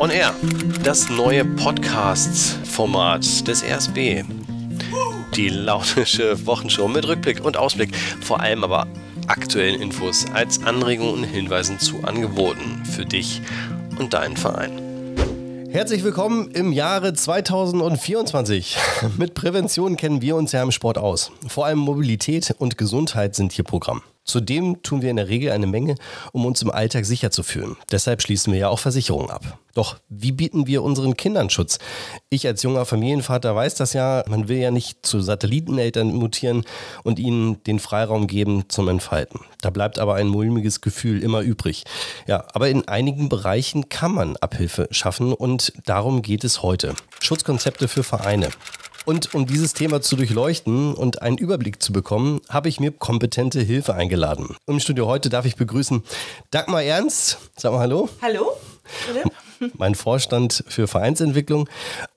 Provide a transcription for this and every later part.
On Air, das neue Podcast-Format des RSB. Die launische Wochenshow mit Rückblick und Ausblick, vor allem aber aktuellen Infos als Anregungen und Hinweisen zu Angeboten für dich und deinen Verein. Herzlich willkommen im Jahre 2024. Mit Prävention kennen wir uns ja im Sport aus. Vor allem Mobilität und Gesundheit sind hier Programm. Zudem tun wir in der Regel eine Menge, um uns im Alltag sicher zu fühlen. Deshalb schließen wir ja auch Versicherungen ab. Doch wie bieten wir unseren Kindern Schutz? Ich als junger Familienvater weiß das ja, man will ja nicht zu Satelliteneltern mutieren und ihnen den Freiraum geben zum Entfalten. Da bleibt aber ein mulmiges Gefühl immer übrig. Ja, aber in einigen Bereichen kann man Abhilfe schaffen und darum geht es heute. Schutzkonzepte für Vereine. Und um dieses Thema zu durchleuchten und einen Überblick zu bekommen, habe ich mir kompetente Hilfe eingeladen. Im Studio heute darf ich begrüßen Dagmar Ernst. Sag mal Hallo. Hallo. Mein Vorstand für Vereinsentwicklung.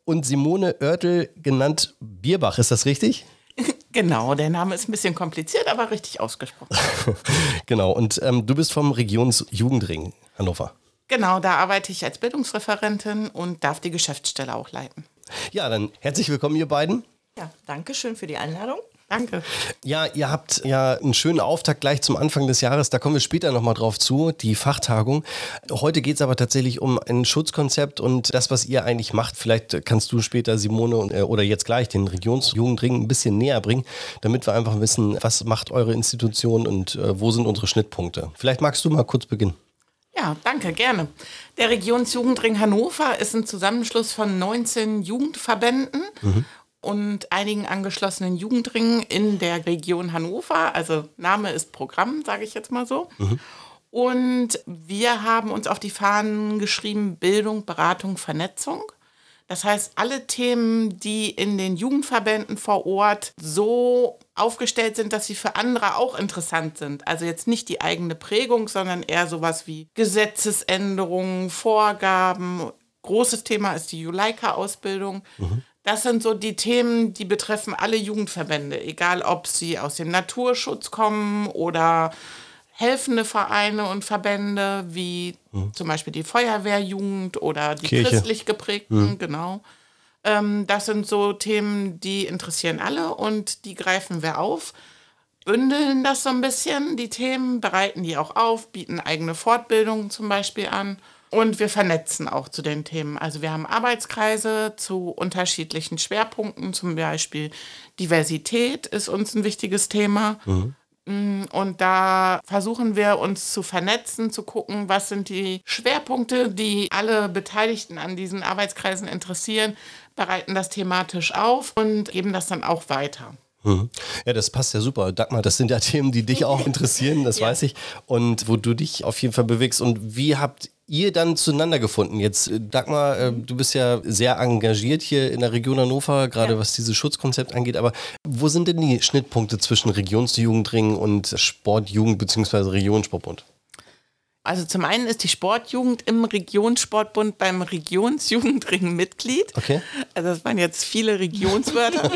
Und Simone Oertel, genannt Bierbach. Ist das richtig? Genau, der Name ist ein bisschen kompliziert, aber richtig ausgesprochen. genau, und ähm, du bist vom Regionsjugendring Hannover. Genau, da arbeite ich als Bildungsreferentin und darf die Geschäftsstelle auch leiten. Ja, dann herzlich willkommen, ihr beiden. Ja, danke schön für die Einladung. Danke. Ja, ihr habt ja einen schönen Auftakt gleich zum Anfang des Jahres. Da kommen wir später nochmal drauf zu, die Fachtagung. Heute geht es aber tatsächlich um ein Schutzkonzept und das, was ihr eigentlich macht. Vielleicht kannst du später, Simone, äh, oder jetzt gleich den Regionsjugendring ein bisschen näher bringen, damit wir einfach wissen, was macht eure Institution und äh, wo sind unsere Schnittpunkte. Vielleicht magst du mal kurz beginnen. Ja, danke, gerne. Der Regionsjugendring Hannover ist ein Zusammenschluss von 19 Jugendverbänden mhm. und einigen angeschlossenen Jugendringen in der Region Hannover. Also Name ist Programm, sage ich jetzt mal so. Mhm. Und wir haben uns auf die Fahnen geschrieben Bildung, Beratung, Vernetzung. Das heißt, alle Themen, die in den Jugendverbänden vor Ort so aufgestellt sind, dass sie für andere auch interessant sind. Also jetzt nicht die eigene Prägung, sondern eher sowas wie Gesetzesänderungen, Vorgaben. Großes Thema ist die Juleika-Ausbildung. Mhm. Das sind so die Themen, die betreffen alle Jugendverbände, egal ob sie aus dem Naturschutz kommen oder helfende Vereine und Verbände, wie mhm. zum Beispiel die Feuerwehrjugend oder die Kirche. christlich geprägten, mhm. genau. Ähm, das sind so Themen, die interessieren alle und die greifen wir auf, bündeln das so ein bisschen, die Themen, bereiten die auch auf, bieten eigene Fortbildungen zum Beispiel an. Und wir vernetzen auch zu den Themen. Also wir haben Arbeitskreise zu unterschiedlichen Schwerpunkten, zum Beispiel Diversität ist uns ein wichtiges Thema. Mhm. Mm, und da versuchen wir uns zu vernetzen, zu gucken, was sind die Schwerpunkte, die alle Beteiligten an diesen Arbeitskreisen interessieren, bereiten das thematisch auf und geben das dann auch weiter. Mhm. Ja, das passt ja super. Dagmar, das sind ja Themen, die dich auch interessieren, das ja. weiß ich. Und wo du dich auf jeden Fall bewegst. Und wie habt ihr dann zueinander gefunden? Jetzt, äh, Dagmar, äh, du bist ja sehr engagiert hier in der Region Hannover, gerade ja. was dieses Schutzkonzept angeht. Aber wo sind denn die Schnittpunkte zwischen Regionsjugendring und Sportjugend bzw. Regionssportbund? Also zum einen ist die Sportjugend im Regionssportbund beim Regionsjugendring Mitglied. Okay. Also das waren jetzt viele Regionswörter.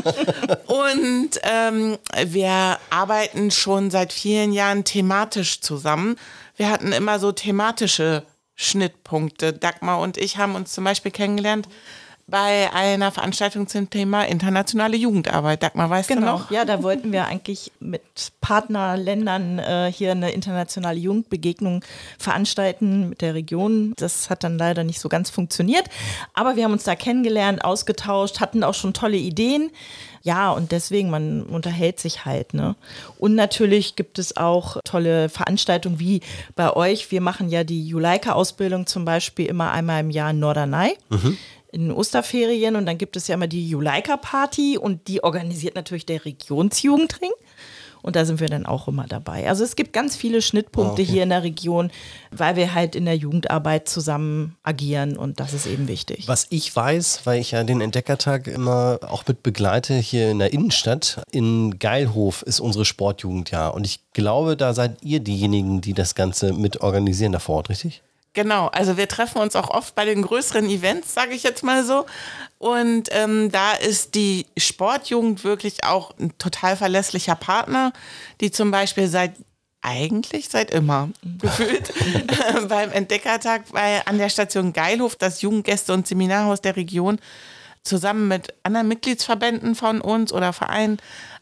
Und ähm, wir arbeiten schon seit vielen Jahren thematisch zusammen. Wir hatten immer so thematische Schnittpunkte. Dagmar und ich haben uns zum Beispiel kennengelernt bei einer Veranstaltung zum Thema internationale Jugendarbeit. Dagmar, weißt genau. du noch? Ja, da wollten wir eigentlich mit Partnerländern äh, hier eine internationale Jugendbegegnung veranstalten mit der Region. Das hat dann leider nicht so ganz funktioniert. Aber wir haben uns da kennengelernt, ausgetauscht, hatten auch schon tolle Ideen. Ja, und deswegen, man unterhält sich halt. Ne? Und natürlich gibt es auch tolle Veranstaltungen wie bei euch. Wir machen ja die Juleika-Ausbildung zum Beispiel immer einmal im Jahr in Norderney. Mhm in Osterferien und dann gibt es ja immer die Juleika-Party und die organisiert natürlich der Regionsjugendring. Und da sind wir dann auch immer dabei. Also es gibt ganz viele Schnittpunkte okay. hier in der Region, weil wir halt in der Jugendarbeit zusammen agieren und das ist eben wichtig. Was ich weiß, weil ich ja den Entdeckertag immer auch mit begleite hier in der Innenstadt, in Geilhof ist unsere Sportjugend ja. Und ich glaube, da seid ihr diejenigen, die das Ganze mit organisieren da vor Ort, richtig? Genau, also wir treffen uns auch oft bei den größeren Events, sage ich jetzt mal so. Und ähm, da ist die Sportjugend wirklich auch ein total verlässlicher Partner, die zum Beispiel seit eigentlich seit immer gefühlt beim Entdeckertag bei, an der Station Geilhof, das Jugendgäste- und Seminarhaus der Region, zusammen mit anderen Mitgliedsverbänden von uns oder Vereinen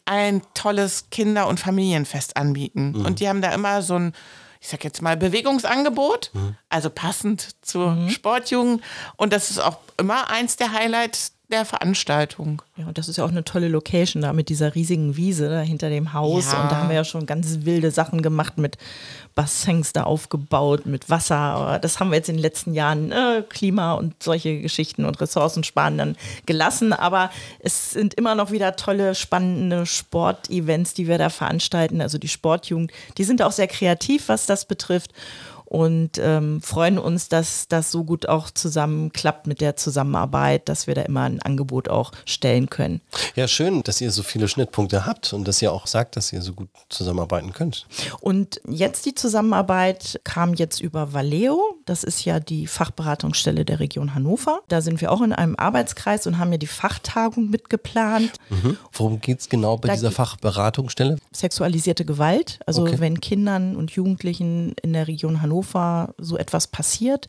ein tolles Kinder- und Familienfest anbieten. Mhm. Und die haben da immer so ein, ich sag jetzt mal, Bewegungsangebot, mhm. also passend zur mhm. Sportjugend. Und das ist auch immer eins der Highlights der Veranstaltung. Ja, und das ist ja auch eine tolle Location da mit dieser riesigen Wiese da hinter dem Haus. Ja. Und da haben wir ja schon ganz wilde Sachen gemacht mit Bassins da aufgebaut, mit Wasser. Aber das haben wir jetzt in den letzten Jahren äh, Klima und solche Geschichten und Ressourcen sparen dann gelassen. Aber es sind immer noch wieder tolle, spannende Sportevents, die wir da veranstalten. Also die Sportjugend, die sind auch sehr kreativ, was das betrifft und ähm, freuen uns, dass das so gut auch zusammenklappt mit der Zusammenarbeit, dass wir da immer ein Angebot auch stellen können. Ja, schön, dass ihr so viele Schnittpunkte habt und dass ihr auch sagt, dass ihr so gut zusammenarbeiten könnt. Und jetzt die Zusammenarbeit kam jetzt über Valeo. Das ist ja die Fachberatungsstelle der Region Hannover. Da sind wir auch in einem Arbeitskreis und haben ja die Fachtagung mitgeplant. Mhm. Worum geht es genau bei da dieser Fachberatungsstelle? Sexualisierte Gewalt. Also okay. wenn Kindern und Jugendlichen in der Region Hannover Hannover so etwas passiert,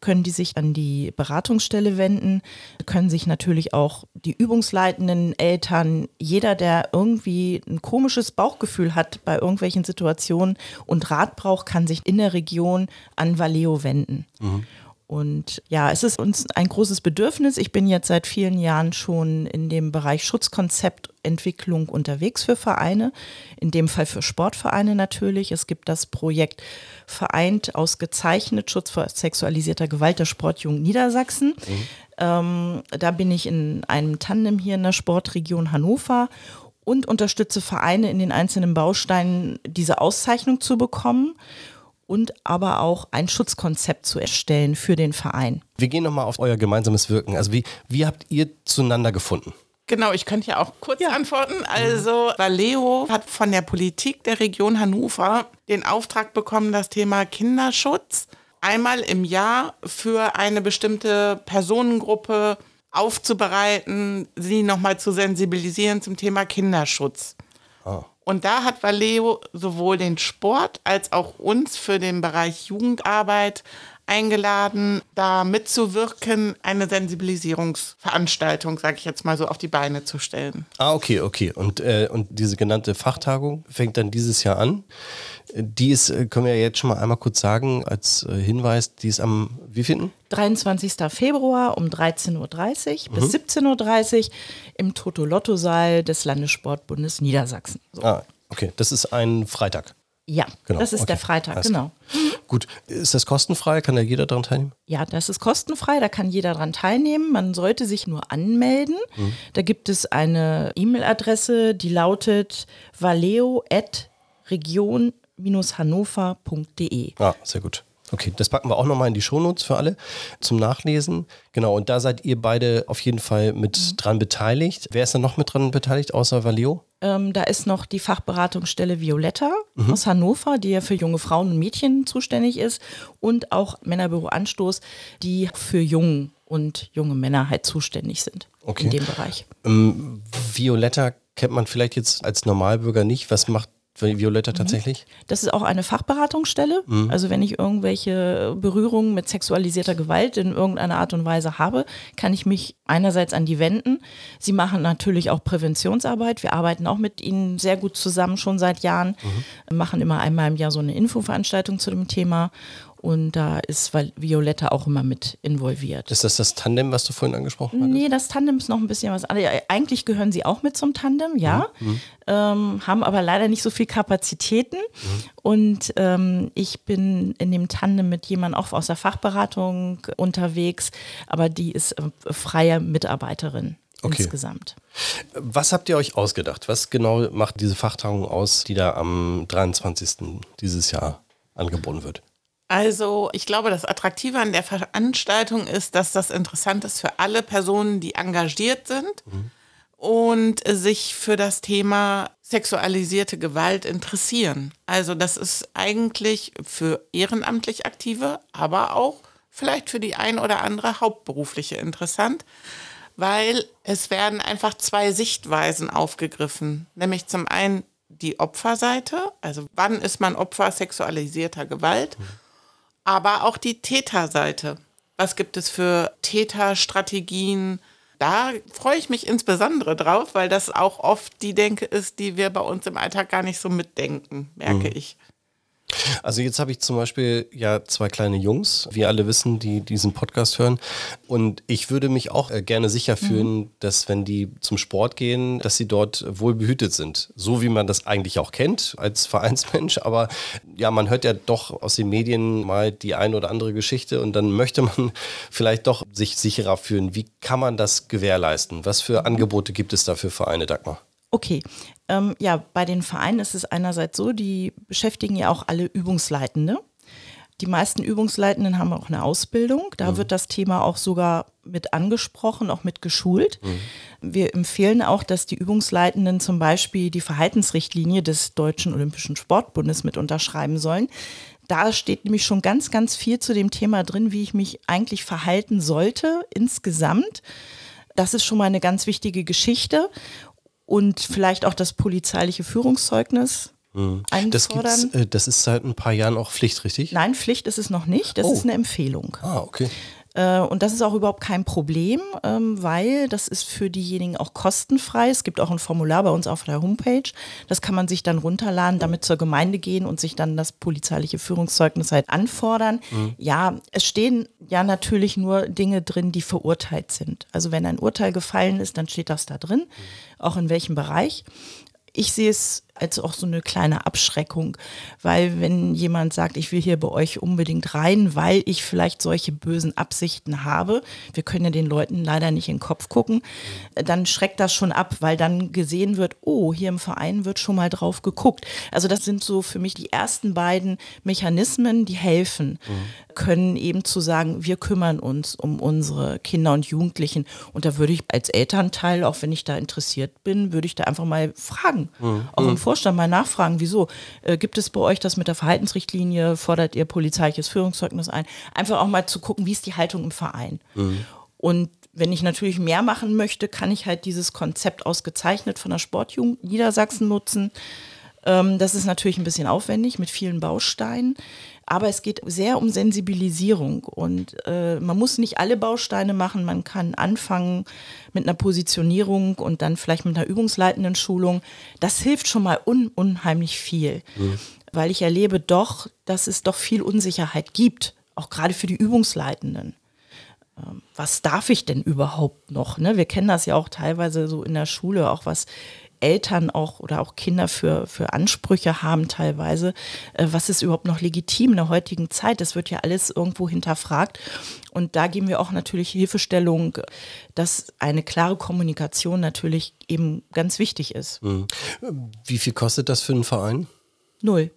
können die sich an die Beratungsstelle wenden, können sich natürlich auch die übungsleitenden Eltern, jeder, der irgendwie ein komisches Bauchgefühl hat bei irgendwelchen Situationen und Rat braucht, kann sich in der Region an Valeo wenden. Mhm. Und ja, es ist uns ein großes Bedürfnis. Ich bin jetzt seit vielen Jahren schon in dem Bereich Schutzkonzeptentwicklung unterwegs für Vereine, in dem Fall für Sportvereine natürlich. Es gibt das Projekt Vereint ausgezeichnet Schutz vor sexualisierter Gewalt der Sportjugend Niedersachsen. Mhm. Ähm, da bin ich in einem Tandem hier in der Sportregion Hannover und unterstütze Vereine in den einzelnen Bausteinen, diese Auszeichnung zu bekommen und aber auch ein Schutzkonzept zu erstellen für den Verein. Wir gehen nochmal auf euer gemeinsames Wirken. Also wie, wie habt ihr zueinander gefunden? Genau, ich könnte ja auch kurz ja. antworten. Also, Valeo hat von der Politik der Region Hannover den Auftrag bekommen, das Thema Kinderschutz einmal im Jahr für eine bestimmte Personengruppe aufzubereiten, sie nochmal zu sensibilisieren zum Thema Kinderschutz. Ah. Und da hat Valeo sowohl den Sport als auch uns für den Bereich Jugendarbeit eingeladen, da mitzuwirken, eine Sensibilisierungsveranstaltung, sage ich jetzt mal so, auf die Beine zu stellen. Ah, okay, okay. Und, äh, und diese genannte Fachtagung fängt dann dieses Jahr an. Die ist, äh, können wir jetzt schon mal einmal kurz sagen, als äh, Hinweis, die ist am wievielten? 23. Februar um 13.30 Uhr mhm. bis 17.30 Uhr im Toto-Lotto-Saal des Landessportbundes Niedersachsen. So. Ah, okay. Das ist ein Freitag. Ja, genau. das ist okay. der Freitag, Alles genau. Gut, ist das kostenfrei? Kann da jeder daran teilnehmen? Ja, das ist kostenfrei, da kann jeder daran teilnehmen. Man sollte sich nur anmelden. Mhm. Da gibt es eine E-Mail-Adresse, die lautet valeo.region-hannover.de. Ah, sehr gut. Okay, das packen wir auch nochmal in die Shownotes für alle zum Nachlesen. Genau, und da seid ihr beide auf jeden Fall mit mhm. dran beteiligt. Wer ist da noch mit dran beteiligt, außer Valeo? Ähm, da ist noch die Fachberatungsstelle Violetta mhm. aus Hannover, die ja für junge Frauen und Mädchen zuständig ist. Und auch Männerbüro Anstoß, die für Jungen und junge Männer halt zuständig sind okay. in dem Bereich. Ähm, Violetta kennt man vielleicht jetzt als Normalbürger nicht. Was macht Violetta mhm. tatsächlich? Das ist auch eine Fachberatungsstelle. Mhm. Also wenn ich irgendwelche Berührungen mit sexualisierter Gewalt in irgendeiner Art und Weise habe, kann ich mich einerseits an die wenden. Sie machen natürlich auch Präventionsarbeit. Wir arbeiten auch mit ihnen sehr gut zusammen schon seit Jahren, mhm. machen immer einmal im Jahr so eine Infoveranstaltung zu dem Thema und da ist Violetta auch immer mit involviert. Ist das das Tandem, was du vorhin angesprochen hast? Nee, das Tandem ist noch ein bisschen was anderes. Eigentlich gehören sie auch mit zum Tandem, ja. Mhm. mhm. Ähm, haben aber leider nicht so viel Kapazitäten. Mhm. Und ähm, ich bin in dem Tandem mit jemandem auch aus der Fachberatung unterwegs, aber die ist äh, freie Mitarbeiterin. Okay. insgesamt. Was habt ihr euch ausgedacht? Was genau macht diese Fachtagung aus, die da am 23. dieses Jahr angeboten wird? Also ich glaube, das Attraktive an der Veranstaltung ist, dass das interessant ist für alle Personen, die engagiert sind mhm. und sich für das Thema sexualisierte Gewalt interessieren. Also das ist eigentlich für ehrenamtlich Aktive, aber auch vielleicht für die ein oder andere Hauptberufliche interessant, weil es werden einfach zwei Sichtweisen aufgegriffen. Nämlich zum einen die Opferseite, also wann ist man Opfer sexualisierter Gewalt, aber auch die Täterseite. Was gibt es für Täterstrategien? Da freue ich mich insbesondere drauf, weil das auch oft die Denke ist, die wir bei uns im Alltag gar nicht so mitdenken, merke ich. Also jetzt habe ich zum Beispiel ja zwei kleine Jungs, wie alle wissen, die diesen Podcast hören. Und ich würde mich auch äh, gerne sicher mhm. fühlen, mhm. dass wenn die zum Sport gehen, dass sie dort wohl behütet sind. So wie man das eigentlich auch kennt als Vereinsmensch. Aber ja, man hört ja doch aus den Medien mal die eine oder andere Geschichte und dann möchte man vielleicht doch sich sicherer fühlen. Wie kann man das gewährleisten? Was für mhm. Angebote gibt es da für Vereine, Dagmar? Okay, ähm, ja, bei den Vereinen ist es einerseits so, die beschäftigen ja auch alle Übungsleitende. Die meisten Übungsleitenden haben auch eine Ausbildung. Da mhm. wird das Thema auch sogar mit angesprochen, auch mit geschult. Mhm. Wir empfehlen auch, dass die Übungsleitenden zum Beispiel die Verhaltensrichtlinie des Deutschen Olympischen Sportbundes mit unterschreiben sollen. Da steht nämlich schon ganz, ganz viel zu dem Thema drin, wie ich mich eigentlich verhalten sollte insgesamt. Das ist schon mal eine ganz wichtige Geschichte und vielleicht auch das polizeiliche Führungszeugnis mhm. Das, äh, das ist seit ein paar Jahren auch Pflicht, richtig? Nein, Pflicht ist es noch nicht. Das oh. ist eine Empfehlung. Ah, okay. Äh, und das ist auch überhaupt kein Problem, ähm, weil das ist für diejenigen auch kostenfrei. Es gibt auch ein Formular bei uns auf der Homepage. Das kann man sich dann runterladen, damit zur Gemeinde gehen und sich dann das polizeiliche Führungszeugnis halt anfordern. Mhm. Ja, es stehen ja natürlich nur Dinge drin, die verurteilt sind. Also wenn ein Urteil gefallen ist, dann steht das da drin, mhm. auch in welchem Bereich ich sehe es als auch so eine kleine Abschreckung, weil wenn jemand sagt, ich will hier bei euch unbedingt rein, weil ich vielleicht solche bösen Absichten habe, wir können ja den Leuten leider nicht in den Kopf gucken, dann schreckt das schon ab, weil dann gesehen wird, oh, hier im Verein wird schon mal drauf geguckt. Also das sind so für mich die ersten beiden Mechanismen, die helfen mhm. können, eben zu sagen, wir kümmern uns um unsere Kinder und Jugendlichen. Und da würde ich als Elternteil, auch wenn ich da interessiert bin, würde ich da einfach mal fragen, mhm. auch im Vorstand mal nachfragen, wieso? Äh, gibt es bei euch das mit der Verhaltensrichtlinie? Fordert ihr polizeiliches Führungszeugnis ein? Einfach auch mal zu gucken, wie ist die Haltung im Verein? Mhm. Und wenn ich natürlich mehr machen möchte, kann ich halt dieses Konzept ausgezeichnet von der Sportjugend Niedersachsen nutzen. Ähm, das ist natürlich ein bisschen aufwendig mit vielen Bausteinen. Aber es geht sehr um Sensibilisierung und äh, man muss nicht alle Bausteine machen. Man kann anfangen mit einer Positionierung und dann vielleicht mit einer übungsleitenden Schulung. Das hilft schon mal un unheimlich viel, mhm. weil ich erlebe doch, dass es doch viel Unsicherheit gibt, auch gerade für die Übungsleitenden ähm, was darf ich denn überhaupt noch? Ne? Wir kennen das ja auch teilweise so in der Schule, auch was Eltern auch oder auch Kinder für, für Ansprüche haben teilweise. Äh, was ist überhaupt noch legitim in der heutigen Zeit? Das wird ja alles irgendwo hinterfragt. Und da geben wir auch natürlich Hilfestellung, dass eine klare Kommunikation natürlich eben ganz wichtig ist. Mhm. Wie viel kostet das für einen Verein? Null.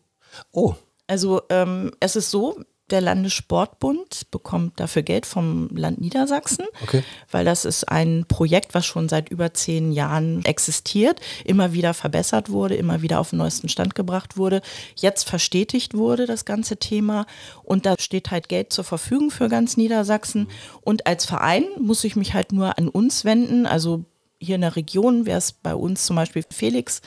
Oh. Also ähm, es ist so, der Landessportbund bekommt dafür Geld vom Land Niedersachsen, okay. weil das ist ein Projekt, was schon seit über zehn Jahren existiert, immer wieder verbessert wurde, immer wieder auf den neuesten Stand gebracht wurde, jetzt verstetigt wurde das ganze Thema und da steht halt Geld zur Verfügung für ganz Niedersachsen und als Verein muss ich mich halt nur an uns wenden, also hier in der Region wäre es bei uns zum Beispiel Felix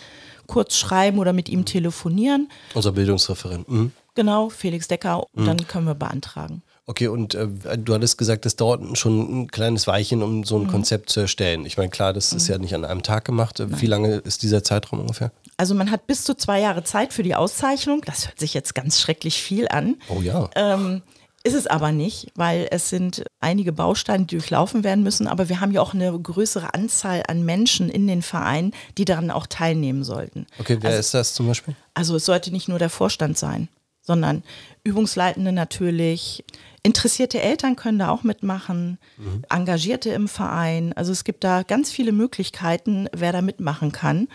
kurz schreiben oder mit ihm telefonieren. Unser Bildungsreferent. Mhm. Genau, Felix Decker, mhm. dann können wir beantragen. Okay, und äh, du hattest gesagt, das dauert schon ein kleines Weilchen, um so ein mhm. Konzept zu erstellen. Ich meine, klar, das mhm. ist ja nicht an einem Tag gemacht. Nein. Wie lange ist dieser Zeitraum ungefähr? Also man hat bis zu zwei Jahre Zeit für die Auszeichnung. Das hört sich jetzt ganz schrecklich viel an. Oh ja. Ähm, ist es aber nicht, weil es sind einige Bausteine, die durchlaufen werden müssen. Aber wir haben ja auch eine größere Anzahl an Menschen in den Vereinen, die daran auch teilnehmen sollten. Okay, wer also, ist das zum Beispiel? Also es sollte nicht nur der Vorstand sein sondern Übungsleitende natürlich. Interessierte Eltern können da auch mitmachen, mhm. Engagierte im Verein. Also es gibt da ganz viele Möglichkeiten, wer da mitmachen kann.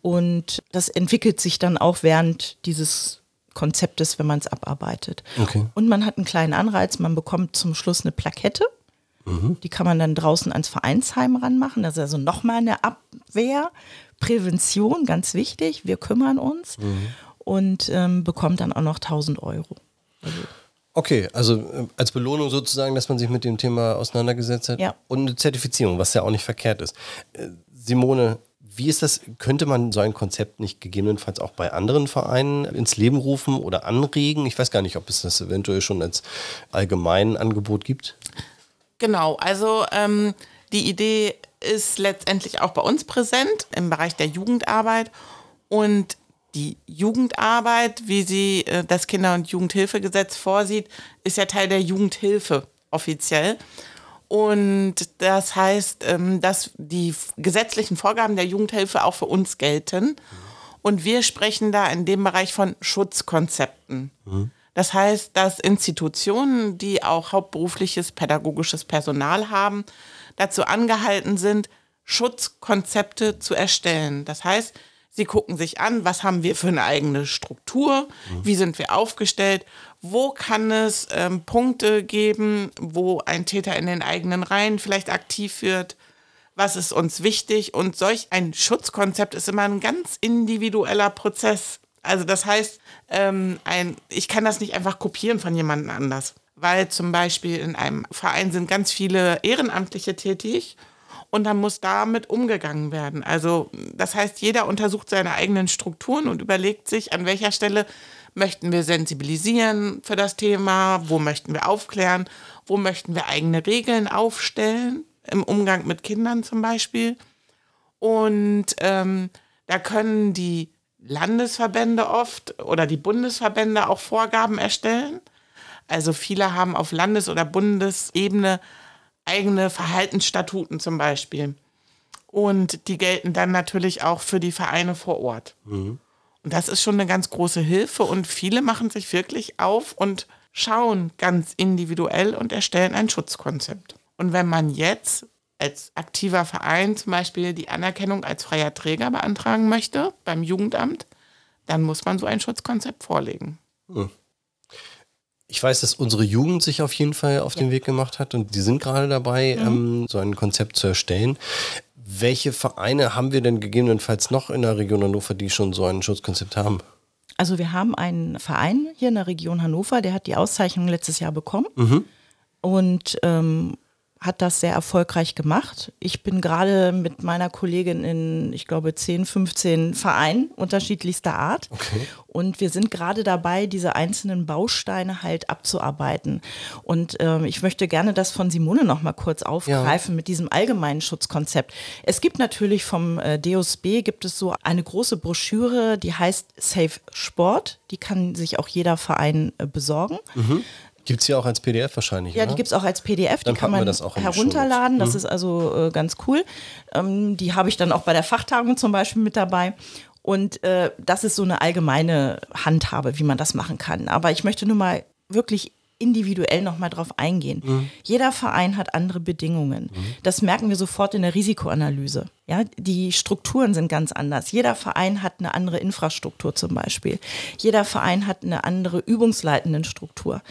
Und das entwickelt sich dann auch während dieses Konzeptes, wenn man es abarbeitet. Okay. Und man hat einen kleinen Anreiz, man bekommt zum Schluss eine Plakette. Mhm. Die kann man dann draußen ans Vereinsheim ranmachen. Das ist also nochmal eine Abwehr, Prävention, ganz wichtig. Wir kümmern uns. Mhm und ähm, bekommt dann auch noch 1000 Euro. Also Okay, also äh, als Belohnung sozusagen, dass man sich mit dem Thema auseinandergesetzt hat. Ja. Und eine Zertifizierung, was ja auch nicht verkehrt ist. Äh, Simone, Wie ist das? Könnte man so ein Konzept nicht gegebenenfalls auch bei anderen Vereinen ins Leben rufen oder anregen? Ich weiß gar nicht, ob es das eventuell schon als allgemein Angebot gibt. Genau, also ähm, die Idee ist letztendlich auch bei uns präsent im Bereich der Jugendarbeit und die Jugendarbeit, wie sie äh, das Kinder- und Jugendhilfegesetz vorsieht, ist ja Teil der Jugendhilfe offiziell. Und das heißt, ähm, dass die gesetzlichen Vorgaben der Jugendhilfe auch für uns gelten. Und wir sprechen da in dem Bereich von Schutzkonzepten. Mhm. Das heißt, dass Institutionen, die auch hauptberufliches pädagogisches Personal haben, dazu angehalten sind, Schutzkonzepte zu erstellen. Das heißt, sie gucken sich an, was haben wir für eine eigene Struktur, wie sind wir aufgestellt, wo kann es ähm, Punkte geben, wo ein Täter in den eigenen Reihen vielleicht aktiv wird, was ist uns wichtig? Und solch ein Schutzkonzept ist immer ein ganz individueller Prozess. Also das heißt, ähm, ein, ich kann das nicht einfach kopieren von jemandem anders, weil zum Beispiel in einem Verein sind ganz viele Ehrenamtliche tätig und dann muss damit umgegangen werden. Also das heißt, jeder untersucht seine eigenen Strukturen und überlegt sich, an welcher Stelle möchten wir sensibilisieren für das Thema, wo möchten wir aufklären, wo möchten wir eigene Regeln aufstellen, im Umgang mit Kindern zum Beispiel. Und ähm, da können die Landesverbände oft oder die Bundesverbände auch Vorgaben erstellen. Also viele haben auf Landes- oder Bundesebene eigene Verhaltensstatuten zum Beispiel. Und die gelten dann natürlich auch für die Vereine vor Ort. Mhm. Und das ist schon eine ganz große Hilfe und viele machen sich wirklich auf und schauen ganz individuell und erstellen ein Schutzkonzept. Und wenn man jetzt als aktiver Verein zum Beispiel die Anerkennung als freier Träger beantragen möchte beim Jugendamt, dann muss man so ein Schutzkonzept vorlegen. Hm. Ich weiß, dass unsere Jugend sich auf jeden Fall auf ja. den Weg gemacht hat und die sind gerade dabei, mhm. ähm, so ein Konzept zu erstellen. Welche Vereine haben wir denn gegebenenfalls noch in der Region Hannover, die schon so ein Schutzkonzept haben? Also wir haben einen Verein hier in der Region Hannover, der hat die Auszeichnung letztes Jahr bekommen. Mhm. Und ähm, hat das sehr erfolgreich gemacht. Ich bin gerade mit meiner Kollegin in, ich glaube, 10, 15 Vereinen unterschiedlichster Art. Okay. Und wir sind gerade dabei, diese einzelnen Bausteine halt abzuarbeiten. Und ähm, ich möchte gerne das von Simone noch mal kurz aufgreifen ja. mit diesem allgemeinen Schutzkonzept. Es gibt natürlich vom äh, DOSB gibt es so eine große Broschüre, die heißt Safe Sport. Die kann sich auch jeder Verein äh, besorgen. Mhm. Gibt es ja auch als PDF wahrscheinlich. Ja, oder? die gibt es auch als PDF. Dann die kann man das herunterladen. Das mhm. ist also äh, ganz cool. Ähm, die habe ich dann auch bei der Fachtagung zum Beispiel mit dabei. Und äh, das ist so eine allgemeine Handhabe, wie man das machen kann. Aber ich möchte nur mal wirklich individuell nochmal drauf eingehen. Mhm. Jeder Verein hat andere Bedingungen. Mhm. Das merken wir sofort in der Risikoanalyse. Ja, die Strukturen sind ganz anders. Jeder Verein hat eine andere Infrastruktur zum Beispiel. Jeder Verein hat eine andere übungsleitenden Struktur.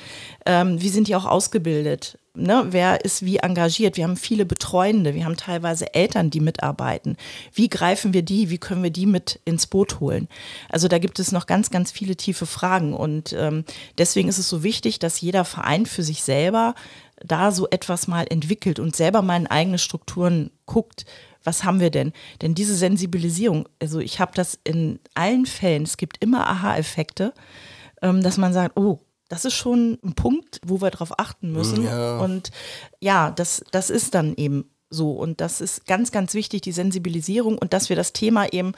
Ähm, wie sind die auch ausgebildet? Ne, wer ist wie engagiert. Wir haben viele Betreuende, wir haben teilweise Eltern, die mitarbeiten. Wie greifen wir die, wie können wir die mit ins Boot holen? Also da gibt es noch ganz, ganz viele tiefe Fragen und ähm, deswegen ist es so wichtig, dass jeder Verein für sich selber da so etwas mal entwickelt und selber mal in eigene Strukturen guckt, was haben wir denn? Denn diese Sensibilisierung, also ich habe das in allen Fällen, es gibt immer Aha-Effekte, ähm, dass man sagt, oh, das ist schon ein Punkt, wo wir darauf achten müssen. Ja. Und ja, das, das ist dann eben so. Und das ist ganz, ganz wichtig, die Sensibilisierung und dass wir das Thema eben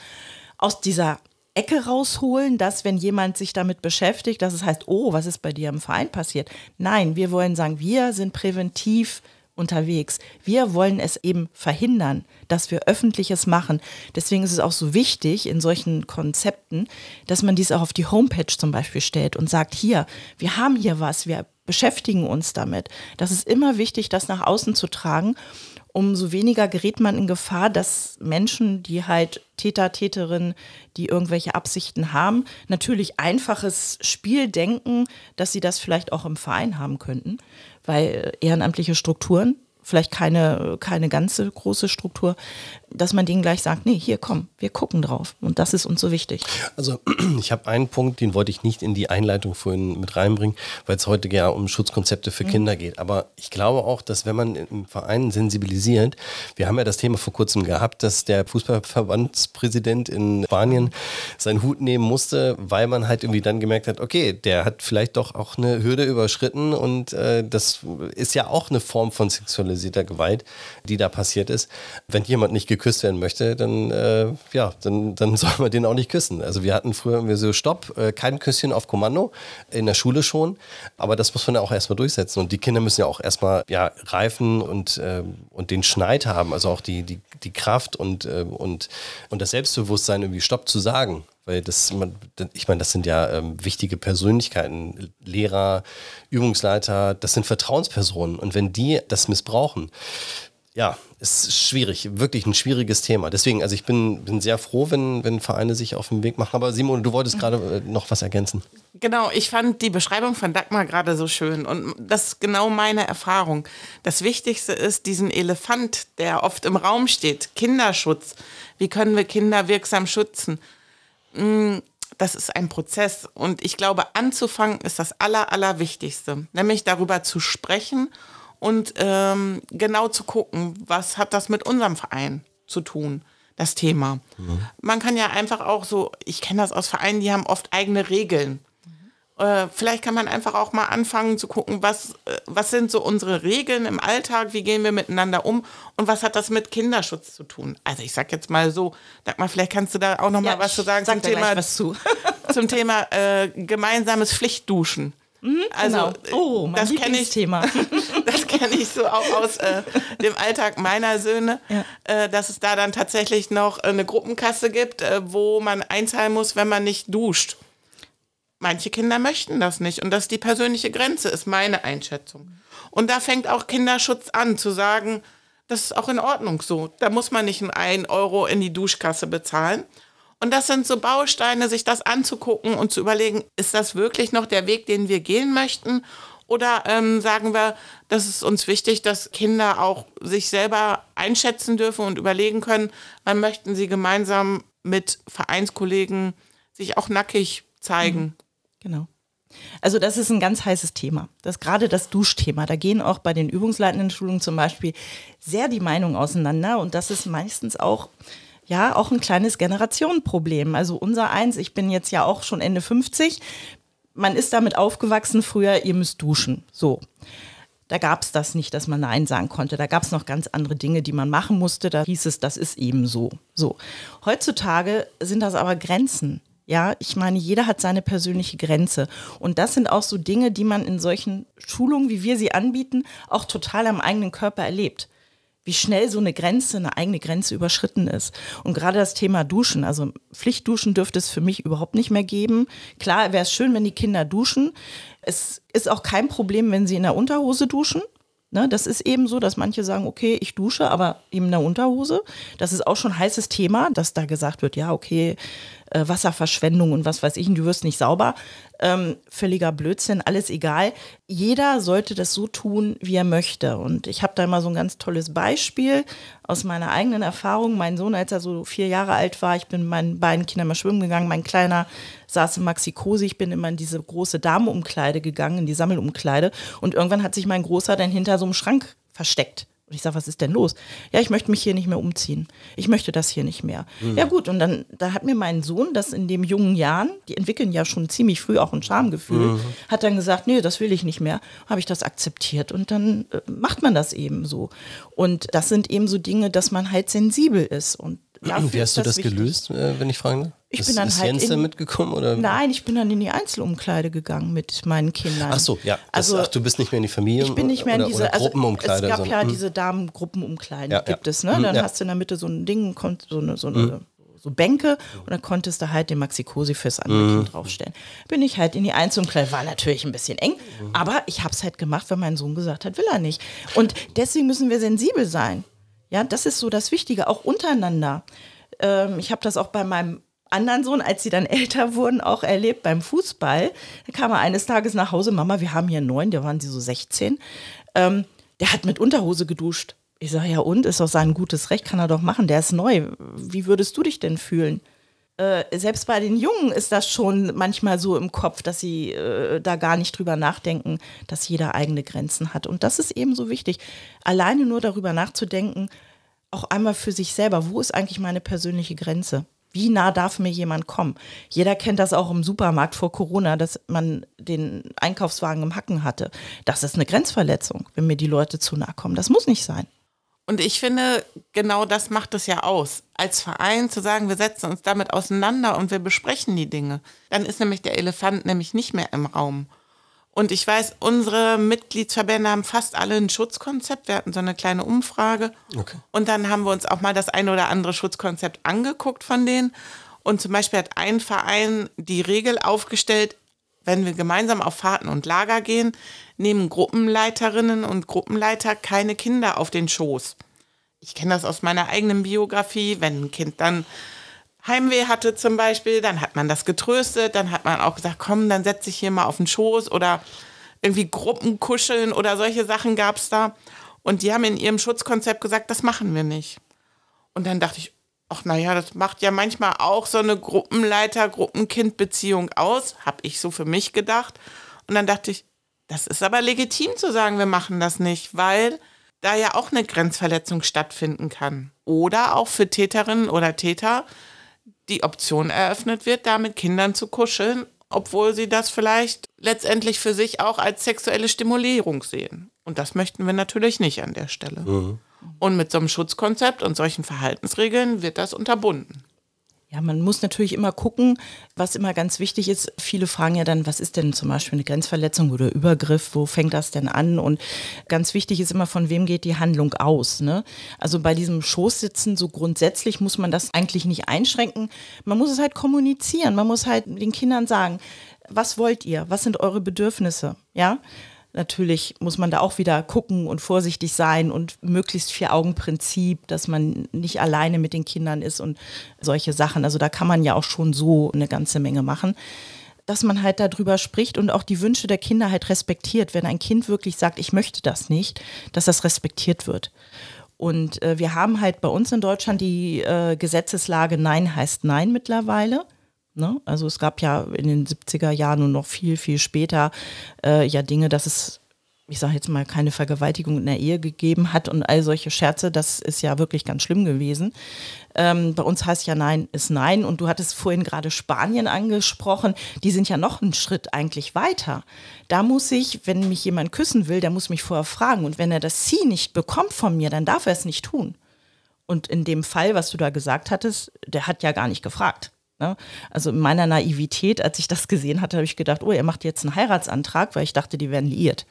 aus dieser Ecke rausholen, dass wenn jemand sich damit beschäftigt, dass es heißt, oh, was ist bei dir im Verein passiert? Nein, wir wollen sagen, wir sind präventiv unterwegs. Wir wollen es eben verhindern, dass wir öffentliches machen. Deswegen ist es auch so wichtig in solchen Konzepten, dass man dies auch auf die Homepage zum Beispiel stellt und sagt, hier, wir haben hier was, wir beschäftigen uns damit. Das ist immer wichtig, das nach außen zu tragen. Umso weniger gerät man in Gefahr, dass Menschen, die halt Täter, Täterinnen, die irgendwelche Absichten haben, natürlich einfaches Spiel denken, dass sie das vielleicht auch im Verein haben könnten weil ehrenamtliche Strukturen vielleicht keine, keine ganze große Struktur, dass man denen gleich sagt, nee, hier komm, wir gucken drauf. Und das ist uns so wichtig. Also ich habe einen Punkt, den wollte ich nicht in die Einleitung vorhin mit reinbringen, weil es heute ja um Schutzkonzepte für mhm. Kinder geht. Aber ich glaube auch, dass wenn man im Verein sensibilisiert, wir haben ja das Thema vor kurzem gehabt, dass der Fußballverbandspräsident in Spanien seinen Hut nehmen musste, weil man halt irgendwie dann gemerkt hat, okay, der hat vielleicht doch auch eine Hürde überschritten und äh, das ist ja auch eine Form von sexualisierter Gewalt, die da passiert ist. Wenn jemand nicht geküsst werden möchte, dann, äh, ja, dann, dann soll man den auch nicht küssen. Also wir hatten früher irgendwie so, stopp, äh, kein Küsschen auf Kommando, in der Schule schon, aber das muss man ja auch erstmal durchsetzen und die Kinder müssen ja auch erstmal ja, reifen und, äh, und den Schneid haben, also auch die, die, die Kraft und, äh, und, und das Selbstbewusstsein, irgendwie Stopp zu sagen. Weil das, ich meine, das sind ja ähm, wichtige Persönlichkeiten, Lehrer, Übungsleiter, das sind Vertrauenspersonen. Und wenn die das missbrauchen, ja, ist schwierig, wirklich ein schwieriges Thema. Deswegen, also ich bin, bin sehr froh, wenn, wenn Vereine sich auf den Weg machen. Aber Simon, du wolltest gerade äh, noch was ergänzen. Genau, ich fand die Beschreibung von Dagmar gerade so schön und das ist genau meine Erfahrung. Das Wichtigste ist diesen Elefant, der oft im Raum steht, Kinderschutz. Wie können wir Kinder wirksam schützen? Mm, das ist ein Prozess und ich glaube, anzufangen ist das Aller, Allerwichtigste, nämlich darüber zu sprechen und ähm, genau zu gucken, was hat das mit unserem Verein zu tun, das Thema. Mhm. Man kann ja einfach auch so, ich kenne das aus Vereinen, die haben oft eigene Regeln. Äh, vielleicht kann man einfach auch mal anfangen zu gucken, was, äh, was sind so unsere Regeln im Alltag, wie gehen wir miteinander um und was hat das mit Kinderschutz zu tun. Also ich sag jetzt mal so, sag mal, vielleicht kannst du da auch noch mal was zu sagen sag zum, Thema, zu. zum Thema äh, gemeinsames Pflichtduschen. Mhm, also genau. oh, mein das kenne ich Thema. das kenne ich so auch aus äh, dem Alltag meiner Söhne, ja. äh, dass es da dann tatsächlich noch eine Gruppenkasse gibt, äh, wo man einzahlen muss, wenn man nicht duscht. Manche Kinder möchten das nicht und das ist die persönliche Grenze, ist meine Einschätzung. Und da fängt auch Kinderschutz an, zu sagen, das ist auch in Ordnung so. Da muss man nicht einen Euro in die Duschkasse bezahlen. Und das sind so Bausteine, sich das anzugucken und zu überlegen, ist das wirklich noch der Weg, den wir gehen möchten? Oder ähm, sagen wir, das ist uns wichtig, dass Kinder auch sich selber einschätzen dürfen und überlegen können, wann möchten sie gemeinsam mit Vereinskollegen sich auch nackig zeigen. Mhm. Genau. Also das ist ein ganz heißes Thema. Das gerade das Duschthema. Da gehen auch bei den übungsleitenden Schulungen zum Beispiel sehr die Meinungen auseinander und das ist meistens auch ja auch ein kleines Generationenproblem. Also unser eins, ich bin jetzt ja auch schon Ende 50, man ist damit aufgewachsen, früher, ihr müsst duschen. So. Da gab es das nicht, dass man Nein sagen konnte. Da gab es noch ganz andere Dinge, die man machen musste. Da hieß es, das ist eben so. So. Heutzutage sind das aber Grenzen. Ja, ich meine, jeder hat seine persönliche Grenze. Und das sind auch so Dinge, die man in solchen Schulungen, wie wir sie anbieten, auch total am eigenen Körper erlebt wie schnell so eine Grenze, eine eigene Grenze überschritten ist. Und gerade das Thema Duschen, also Pflichtduschen dürfte es für mich überhaupt nicht mehr geben. Klar wäre es schön, wenn die Kinder duschen. Es ist auch kein Problem, wenn sie in der Unterhose duschen. Ne, das ist eben so, dass manche sagen, okay, ich dusche, aber eben in der Unterhose. Das ist auch schon ein heißes Thema, dass da gesagt wird, ja, okay, äh, Wasserverschwendung und was weiß ich, und du wirst nicht sauber. Ähm, völliger Blödsinn, alles egal. Jeder sollte das so tun, wie er möchte. Und ich habe da mal so ein ganz tolles Beispiel aus meiner eigenen Erfahrung. Mein Sohn, als er so vier Jahre alt war, ich bin mit meinen beiden Kindern mal schwimmen gegangen. Mein Kleiner saß im Maxi-Cosi. Ich bin immer in diese große Damenumkleide gegangen, in die Sammelumkleide. Und irgendwann hat sich mein Großer dann hinter so einem Schrank versteckt. Und ich sage, was ist denn los? Ja, ich möchte mich hier nicht mehr umziehen. Ich möchte das hier nicht mehr. Mhm. Ja gut, und dann da hat mir mein Sohn das in den jungen Jahren, die entwickeln ja schon ziemlich früh auch ein Schamgefühl, mhm. hat dann gesagt, nee, das will ich nicht mehr. Habe ich das akzeptiert und dann äh, macht man das eben so. Und das sind eben so Dinge, dass man halt sensibel ist und Wie hast du das wichtig. gelöst, äh, wenn ich fragen darf? Ich ist, bin dann ist halt Jens da mitgekommen oder? Nein, ich bin dann in die Einzelumkleide gegangen mit meinen Kindern. Ach so, ja. Das, also ach, du bist nicht mehr in die Familie. Ich bin nicht mehr in diese also, Gruppenumkleide. Es gab ja diese Damengruppenumkleiden, ja, gibt ja. es. Ne? Mhm, dann ja. hast du in der Mitte so ein Ding, so eine, so eine mhm. so Bänke und dann konntest du halt den Maxi-Cosi fürs andere mhm. Kind draufstellen. Bin ich halt in die Einzelumkleide, war natürlich ein bisschen eng, mhm. aber ich habe es halt gemacht, weil mein Sohn gesagt hat, will er nicht. Und deswegen müssen wir sensibel sein. Ja, das ist so das Wichtige, auch untereinander ähm, ich habe das auch bei meinem anderen Sohn, als sie dann älter wurden, auch erlebt beim Fußball. Da kam er eines Tages nach Hause, Mama, wir haben hier neun, da waren sie so 16. Ähm, der hat mit Unterhose geduscht. Ich sage, ja und, ist doch sein gutes Recht, kann er doch machen, der ist neu. Wie würdest du dich denn fühlen? Äh, selbst bei den Jungen ist das schon manchmal so im Kopf, dass sie äh, da gar nicht drüber nachdenken, dass jeder eigene Grenzen hat. Und das ist eben so wichtig. Alleine nur darüber nachzudenken, auch einmal für sich selber, wo ist eigentlich meine persönliche Grenze? Wie nah darf mir jemand kommen? Jeder kennt das auch im Supermarkt vor Corona, dass man den Einkaufswagen im Hacken hatte. Das ist eine Grenzverletzung, wenn mir die Leute zu nahe kommen. Das muss nicht sein. Und ich finde, genau das macht es ja aus. Als Verein zu sagen, wir setzen uns damit auseinander und wir besprechen die Dinge. Dann ist nämlich der Elefant nämlich nicht mehr im Raum. Und ich weiß, unsere Mitgliedsverbände haben fast alle ein Schutzkonzept. Wir hatten so eine kleine Umfrage. Okay. Und dann haben wir uns auch mal das eine oder andere Schutzkonzept angeguckt von denen. Und zum Beispiel hat ein Verein die Regel aufgestellt, wenn wir gemeinsam auf Fahrten und Lager gehen, nehmen Gruppenleiterinnen und Gruppenleiter keine Kinder auf den Schoß. Ich kenne das aus meiner eigenen Biografie. Wenn ein Kind dann Heimweh hatte zum Beispiel, dann hat man das getröstet, dann hat man auch gesagt, komm, dann setz dich hier mal auf den Schoß oder irgendwie Gruppenkuscheln oder solche Sachen gab es da. Und die haben in ihrem Schutzkonzept gesagt, das machen wir nicht. Und dann dachte ich, ach naja, das macht ja manchmal auch so eine Gruppenleiter-Gruppenkind-Beziehung aus, habe ich so für mich gedacht. Und dann dachte ich, das ist aber legitim zu sagen, wir machen das nicht, weil da ja auch eine Grenzverletzung stattfinden kann. Oder auch für Täterinnen oder Täter die Option eröffnet wird, da mit Kindern zu kuscheln, obwohl sie das vielleicht letztendlich für sich auch als sexuelle Stimulierung sehen. Und das möchten wir natürlich nicht an der Stelle. Mhm. Und mit so einem Schutzkonzept und solchen Verhaltensregeln wird das unterbunden. Ja, man muss natürlich immer gucken, was immer ganz wichtig ist. Viele fragen ja dann, was ist denn zum Beispiel eine Grenzverletzung oder Übergriff? Wo fängt das denn an? Und ganz wichtig ist immer, von wem geht die Handlung aus? Ne? Also bei diesem Schoßsitzen, so grundsätzlich muss man das eigentlich nicht einschränken. Man muss es halt kommunizieren. Man muss halt den Kindern sagen, was wollt ihr? Was sind eure Bedürfnisse? Ja? Natürlich muss man da auch wieder gucken und vorsichtig sein und möglichst Vier-Augen-Prinzip, dass man nicht alleine mit den Kindern ist und solche Sachen. Also da kann man ja auch schon so eine ganze Menge machen. Dass man halt darüber spricht und auch die Wünsche der Kinder halt respektiert. Wenn ein Kind wirklich sagt, ich möchte das nicht, dass das respektiert wird. Und äh, wir haben halt bei uns in Deutschland die äh, Gesetzeslage Nein heißt Nein mittlerweile. Ne? Also es gab ja in den 70er Jahren und noch viel, viel später äh, ja Dinge, dass es, ich sage jetzt mal, keine Vergewaltigung in der Ehe gegeben hat und all solche Scherze, das ist ja wirklich ganz schlimm gewesen. Ähm, bei uns heißt ja Nein ist Nein und du hattest vorhin gerade Spanien angesprochen, die sind ja noch einen Schritt eigentlich weiter. Da muss ich, wenn mich jemand küssen will, der muss mich vorher fragen und wenn er das Sie nicht bekommt von mir, dann darf er es nicht tun. Und in dem Fall, was du da gesagt hattest, der hat ja gar nicht gefragt. Ne? Also in meiner Naivität, als ich das gesehen hatte, habe ich gedacht, oh, er macht jetzt einen Heiratsantrag, weil ich dachte, die werden liiert.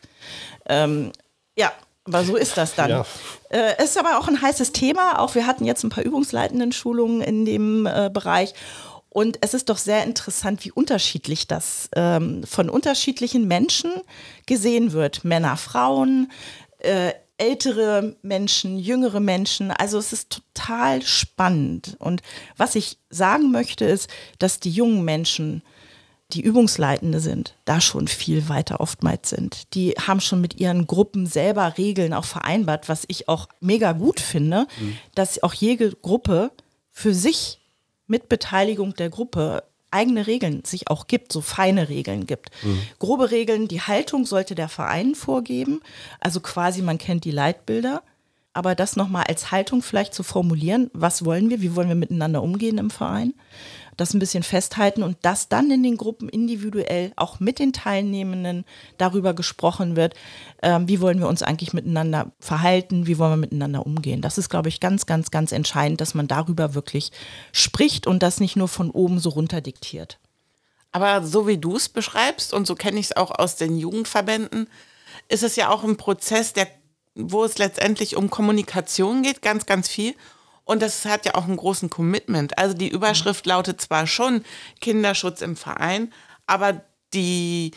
Ähm, ja, aber so ist das dann. Ja. Äh, ist aber auch ein heißes Thema. Auch wir hatten jetzt ein paar übungsleitenden Schulungen in dem äh, Bereich. Und es ist doch sehr interessant, wie unterschiedlich das ähm, von unterschiedlichen Menschen gesehen wird. Männer, Frauen, äh, ältere Menschen, jüngere Menschen. Also es ist total spannend. Und was ich sagen möchte, ist, dass die jungen Menschen, die Übungsleitende sind, da schon viel weiter oftmals sind. Die haben schon mit ihren Gruppen selber Regeln auch vereinbart, was ich auch mega gut finde, mhm. dass auch jede Gruppe für sich mit Beteiligung der Gruppe eigene Regeln sich auch gibt, so feine Regeln gibt. Mhm. Grobe Regeln, die Haltung sollte der Verein vorgeben, also quasi man kennt die Leitbilder, aber das nochmal als Haltung vielleicht zu formulieren, was wollen wir, wie wollen wir miteinander umgehen im Verein das ein bisschen festhalten und dass dann in den Gruppen individuell auch mit den Teilnehmenden darüber gesprochen wird, ähm, wie wollen wir uns eigentlich miteinander verhalten, wie wollen wir miteinander umgehen. Das ist, glaube ich, ganz, ganz, ganz entscheidend, dass man darüber wirklich spricht und das nicht nur von oben so runter diktiert. Aber so wie du es beschreibst und so kenne ich es auch aus den Jugendverbänden, ist es ja auch ein Prozess, der, wo es letztendlich um Kommunikation geht, ganz, ganz viel. Und das hat ja auch einen großen Commitment. Also die Überschrift lautet zwar schon Kinderschutz im Verein, aber die,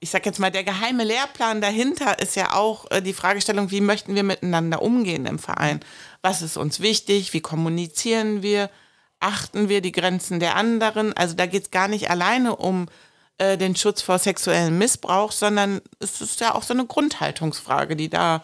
ich sag jetzt mal, der geheime Lehrplan dahinter ist ja auch äh, die Fragestellung, wie möchten wir miteinander umgehen im Verein? Was ist uns wichtig? Wie kommunizieren wir? Achten wir die Grenzen der anderen? Also da geht es gar nicht alleine um äh, den Schutz vor sexuellem Missbrauch, sondern es ist ja auch so eine Grundhaltungsfrage, die da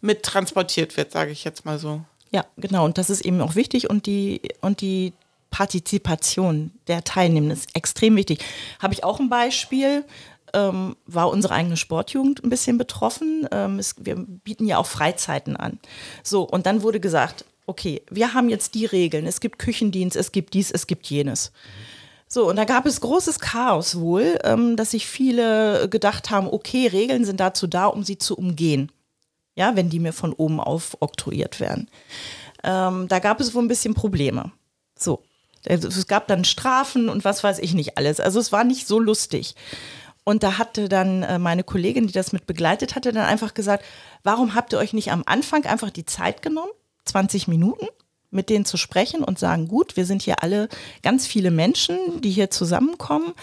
mit transportiert wird, sage ich jetzt mal so. Ja, genau. Und das ist eben auch wichtig und die, und die Partizipation der Teilnehmenden ist extrem wichtig. Habe ich auch ein Beispiel. Ähm, war unsere eigene Sportjugend ein bisschen betroffen. Ähm, es, wir bieten ja auch Freizeiten an. So, und dann wurde gesagt, okay, wir haben jetzt die Regeln. Es gibt Küchendienst, es gibt dies, es gibt jenes. So, und da gab es großes Chaos wohl, ähm, dass sich viele gedacht haben, okay, Regeln sind dazu da, um sie zu umgehen. Ja, wenn die mir von oben auf oktroyiert werden. Ähm, da gab es wohl ein bisschen Probleme. So, also es gab dann Strafen und was weiß ich nicht alles. Also es war nicht so lustig. Und da hatte dann äh, meine Kollegin, die das mit begleitet hatte, dann einfach gesagt, warum habt ihr euch nicht am Anfang einfach die Zeit genommen, 20 Minuten, mit denen zu sprechen und sagen, gut, wir sind hier alle ganz viele Menschen, die hier zusammenkommen.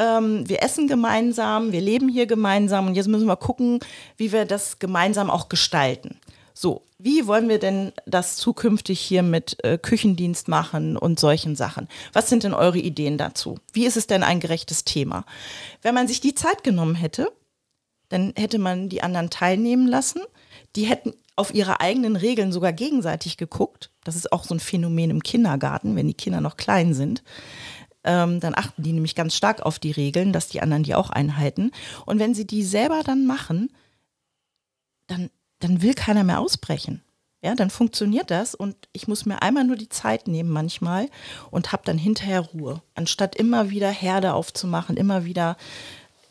Ähm, wir essen gemeinsam, wir leben hier gemeinsam und jetzt müssen wir gucken, wie wir das gemeinsam auch gestalten. So, wie wollen wir denn das zukünftig hier mit äh, Küchendienst machen und solchen Sachen? Was sind denn eure Ideen dazu? Wie ist es denn ein gerechtes Thema? Wenn man sich die Zeit genommen hätte, dann hätte man die anderen teilnehmen lassen. Die hätten auf ihre eigenen Regeln sogar gegenseitig geguckt. Das ist auch so ein Phänomen im Kindergarten, wenn die Kinder noch klein sind. Ähm, dann achten die nämlich ganz stark auf die Regeln, dass die anderen die auch einhalten. Und wenn sie die selber dann machen, dann dann will keiner mehr ausbrechen. Ja, dann funktioniert das und ich muss mir einmal nur die Zeit nehmen manchmal und habe dann hinterher Ruhe, anstatt immer wieder Herde aufzumachen, immer wieder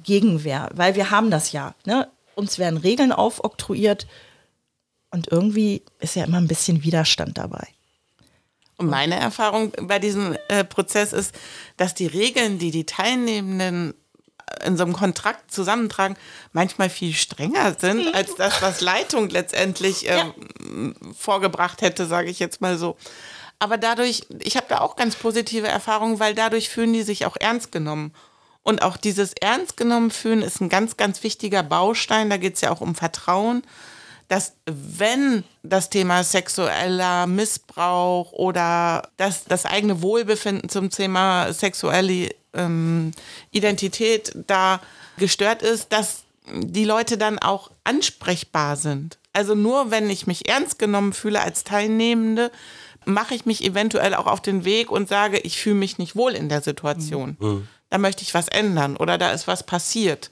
Gegenwehr, weil wir haben das ja. Ne? Uns werden Regeln aufoktroyiert und irgendwie ist ja immer ein bisschen Widerstand dabei. Und meine Erfahrung bei diesem äh, Prozess ist, dass die Regeln, die die Teilnehmenden in so einem Kontrakt zusammentragen, manchmal viel strenger sind mhm. als das, was Leitung letztendlich äh, ja. vorgebracht hätte, sage ich jetzt mal so. Aber dadurch, ich habe da auch ganz positive Erfahrungen, weil dadurch fühlen die sich auch ernst genommen. Und auch dieses ernst genommen fühlen ist ein ganz, ganz wichtiger Baustein. Da geht es ja auch um Vertrauen, dass wenn das Thema sexueller Missbrauch oder das, das eigene Wohlbefinden zum Thema sexuelle ähm, Identität da gestört ist, dass die Leute dann auch ansprechbar sind. Also nur wenn ich mich ernst genommen fühle als Teilnehmende, mache ich mich eventuell auch auf den Weg und sage, ich fühle mich nicht wohl in der Situation. Mhm. Da möchte ich was ändern oder da ist was passiert.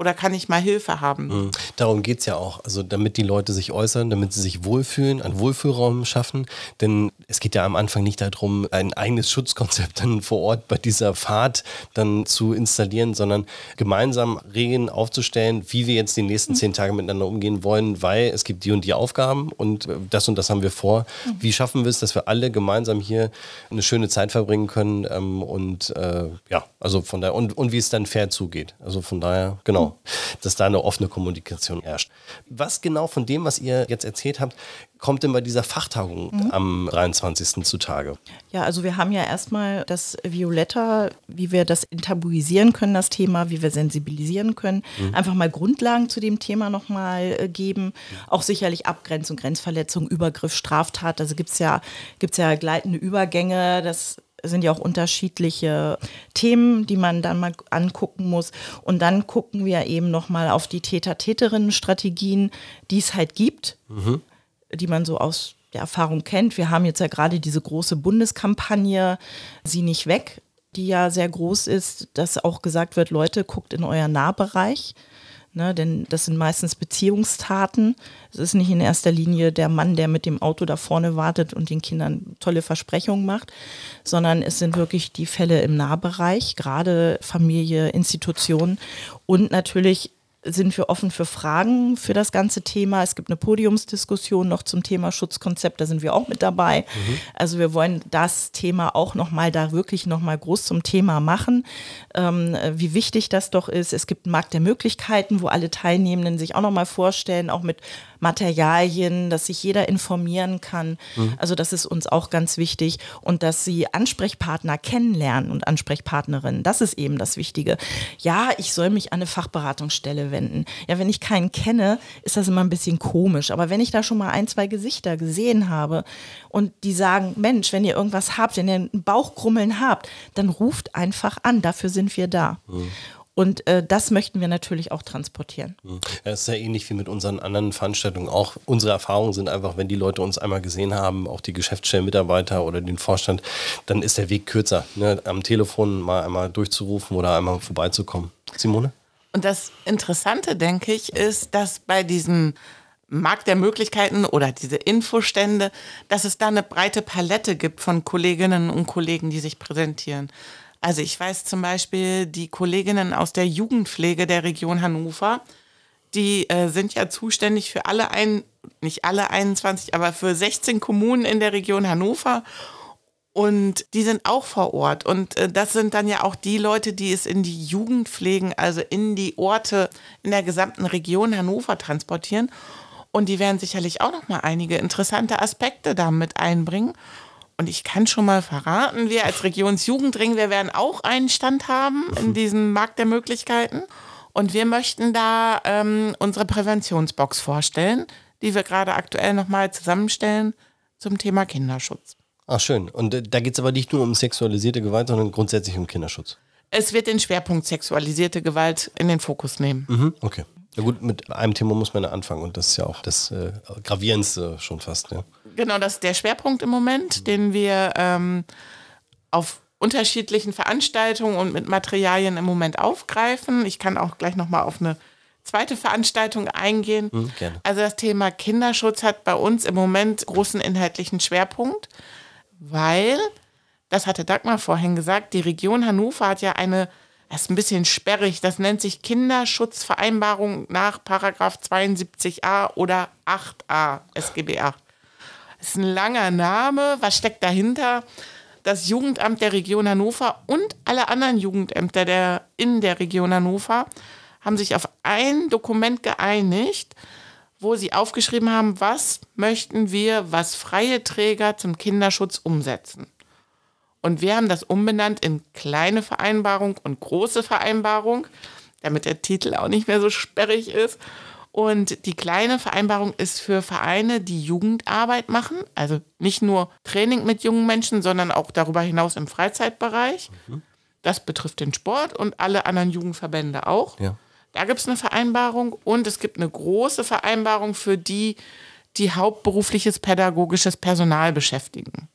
Oder kann ich mal Hilfe haben? Mhm. Darum geht es ja auch. Also damit die Leute sich äußern, damit sie sich wohlfühlen, einen Wohlfühlraum schaffen. Denn es geht ja am Anfang nicht darum, ein eigenes Schutzkonzept dann vor Ort bei dieser Fahrt dann zu installieren, sondern gemeinsam Regeln aufzustellen, wie wir jetzt die nächsten zehn Tage miteinander umgehen wollen, weil es gibt die und die Aufgaben und das und das haben wir vor. Mhm. Wie schaffen wir es, dass wir alle gemeinsam hier eine schöne Zeit verbringen können ähm, und äh, ja, also von daher und, und wie es dann fair zugeht. Also von daher, genau dass da eine offene Kommunikation herrscht. Was genau von dem, was ihr jetzt erzählt habt, kommt denn bei dieser Fachtagung mhm. am 23. zutage? Ja, also wir haben ja erstmal das Violetta, wie wir das enttabuisieren können, das Thema, wie wir sensibilisieren können, mhm. einfach mal Grundlagen zu dem Thema nochmal äh, geben. Auch sicherlich Abgrenzung, Grenzverletzung, Übergriff, Straftat. Also gibt es ja, gibt's ja gleitende Übergänge. Das sind ja auch unterschiedliche Themen, die man dann mal angucken muss. Und dann gucken wir eben nochmal auf die Täter-Täterinnen-Strategien, die es halt gibt, mhm. die man so aus der Erfahrung kennt. Wir haben jetzt ja gerade diese große Bundeskampagne Sie nicht weg, die ja sehr groß ist, dass auch gesagt wird, Leute, guckt in euer Nahbereich. Ne, denn das sind meistens Beziehungstaten. Es ist nicht in erster Linie der Mann, der mit dem Auto da vorne wartet und den Kindern tolle Versprechungen macht, sondern es sind wirklich die Fälle im Nahbereich, gerade Familie, Institutionen und natürlich sind wir offen für Fragen für das ganze Thema. Es gibt eine Podiumsdiskussion noch zum Thema Schutzkonzept, da sind wir auch mit dabei. Mhm. Also wir wollen das Thema auch nochmal da wirklich nochmal groß zum Thema machen, ähm, wie wichtig das doch ist. Es gibt einen Markt der Möglichkeiten, wo alle Teilnehmenden sich auch nochmal vorstellen, auch mit Materialien, dass sich jeder informieren kann. Mhm. Also das ist uns auch ganz wichtig und dass sie Ansprechpartner kennenlernen und Ansprechpartnerinnen. Das ist eben das Wichtige. Ja, ich soll mich an eine Fachberatungsstelle wenden. Ja, wenn ich keinen kenne, ist das immer ein bisschen komisch. Aber wenn ich da schon mal ein, zwei Gesichter gesehen habe und die sagen, Mensch, wenn ihr irgendwas habt, wenn ihr ein Bauchkrummeln habt, dann ruft einfach an. Dafür sind wir da. Mhm. Und äh, das möchten wir natürlich auch transportieren. Das ist ja ähnlich wie mit unseren anderen Veranstaltungen. Auch unsere Erfahrungen sind einfach, wenn die Leute uns einmal gesehen haben, auch die Geschäftsstellenmitarbeiter oder den Vorstand, dann ist der Weg kürzer. Ne? Am Telefon mal einmal durchzurufen oder einmal vorbeizukommen. Simone? Und das Interessante, denke ich, ist, dass bei diesem Markt der Möglichkeiten oder diese Infostände, dass es da eine breite Palette gibt von Kolleginnen und Kollegen, die sich präsentieren. Also ich weiß zum Beispiel, die Kolleginnen aus der Jugendpflege der Region Hannover, die äh, sind ja zuständig für alle ein, nicht alle 21, aber für 16 Kommunen in der Region Hannover. Und die sind auch vor Ort. Und äh, das sind dann ja auch die Leute, die es in die Jugendpflegen, also in die Orte in der gesamten Region Hannover transportieren. Und die werden sicherlich auch noch mal einige interessante Aspekte damit einbringen. Und ich kann schon mal verraten, wir als Regionsjugendring, wir werden auch einen Stand haben in diesem Markt der Möglichkeiten. Und wir möchten da ähm, unsere Präventionsbox vorstellen, die wir gerade aktuell noch mal zusammenstellen zum Thema Kinderschutz. Ach schön. Und äh, da geht es aber nicht nur um sexualisierte Gewalt, sondern grundsätzlich um Kinderschutz. Es wird den Schwerpunkt sexualisierte Gewalt in den Fokus nehmen. Mhm, okay. Ja gut, mit einem Thema muss man ja anfangen und das ist ja auch das äh, Gravierendste schon fast. Ja. Genau, das ist der Schwerpunkt im Moment, den wir ähm, auf unterschiedlichen Veranstaltungen und mit Materialien im Moment aufgreifen. Ich kann auch gleich nochmal auf eine zweite Veranstaltung eingehen. Hm, gerne. Also das Thema Kinderschutz hat bei uns im Moment großen inhaltlichen Schwerpunkt, weil, das hatte Dagmar vorhin gesagt, die Region Hannover hat ja eine, das ist ein bisschen sperrig, das nennt sich Kinderschutzvereinbarung nach Paragraph 72a oder 8a SGB 8. Das ist ein langer Name. Was steckt dahinter? Das Jugendamt der Region Hannover und alle anderen Jugendämter der, in der Region Hannover haben sich auf ein Dokument geeinigt, wo sie aufgeschrieben haben, was möchten wir, was freie Träger zum Kinderschutz umsetzen. Und wir haben das umbenannt in kleine Vereinbarung und große Vereinbarung, damit der Titel auch nicht mehr so sperrig ist. Und die kleine Vereinbarung ist für Vereine, die Jugendarbeit machen, also nicht nur Training mit jungen Menschen, sondern auch darüber hinaus im Freizeitbereich. Das betrifft den Sport und alle anderen Jugendverbände auch. Ja. Da gibt es eine Vereinbarung und es gibt eine große Vereinbarung für die, die hauptberufliches pädagogisches Personal beschäftigen.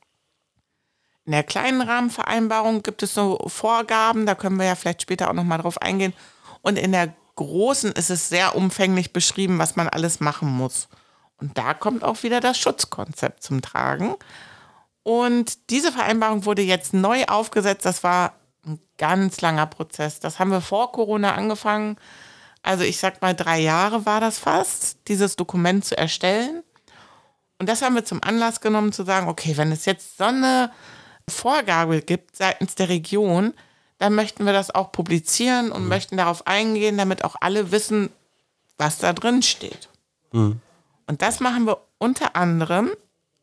In der kleinen Rahmenvereinbarung gibt es so Vorgaben, da können wir ja vielleicht später auch nochmal drauf eingehen. Und in der großen ist es sehr umfänglich beschrieben, was man alles machen muss. Und da kommt auch wieder das Schutzkonzept zum Tragen. Und diese Vereinbarung wurde jetzt neu aufgesetzt. Das war ein ganz langer Prozess. Das haben wir vor Corona angefangen. Also ich sag mal, drei Jahre war das fast, dieses Dokument zu erstellen. Und das haben wir zum Anlass genommen zu sagen, okay, wenn es jetzt so eine Vorgabe gibt seitens der Region, dann möchten wir das auch publizieren und möchten darauf eingehen, damit auch alle wissen, was da drin steht. Und das machen wir unter anderem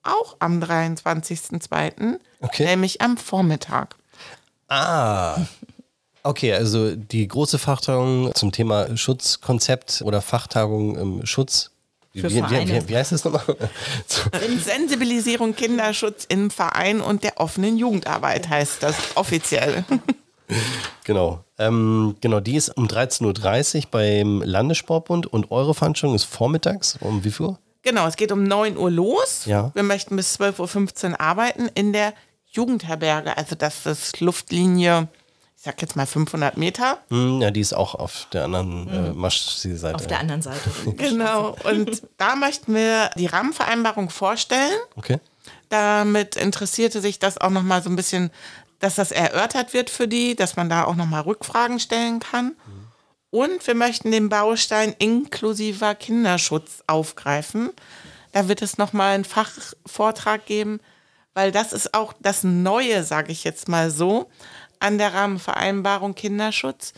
auch am 23.02., Okay. nämlich am Vormittag. Ah. Okay, also die große Fachtagung zum Thema Schutzkonzept oder Fachtagung im Schutz. Wie, wie, wie, wie heißt das nochmal? In Sensibilisierung Kinderschutz im Verein und der offenen Jugendarbeit heißt das offiziell. Genau. Ähm, genau, die ist um 13.30 Uhr beim Landessportbund und eure Veranstaltung ist vormittags. Um wie viel Uhr? Genau, es geht um 9 Uhr los. Ja. Wir möchten bis 12.15 Uhr arbeiten in der Jugendherberge. Also das ist Luftlinie, ich sag jetzt mal 500 Meter. Hm, ja, die ist auch auf der anderen äh, Maschseite. Auf der anderen Seite. Genau. Und da möchten wir die Rahmenvereinbarung vorstellen. Okay. Damit interessierte sich das auch nochmal so ein bisschen, dass das erörtert wird für die, dass man da auch nochmal Rückfragen stellen kann. Und wir möchten den Baustein inklusiver Kinderschutz aufgreifen. Da wird es nochmal einen Fachvortrag geben, weil das ist auch das Neue, sage ich jetzt mal so, an der Rahmenvereinbarung Kinderschutz,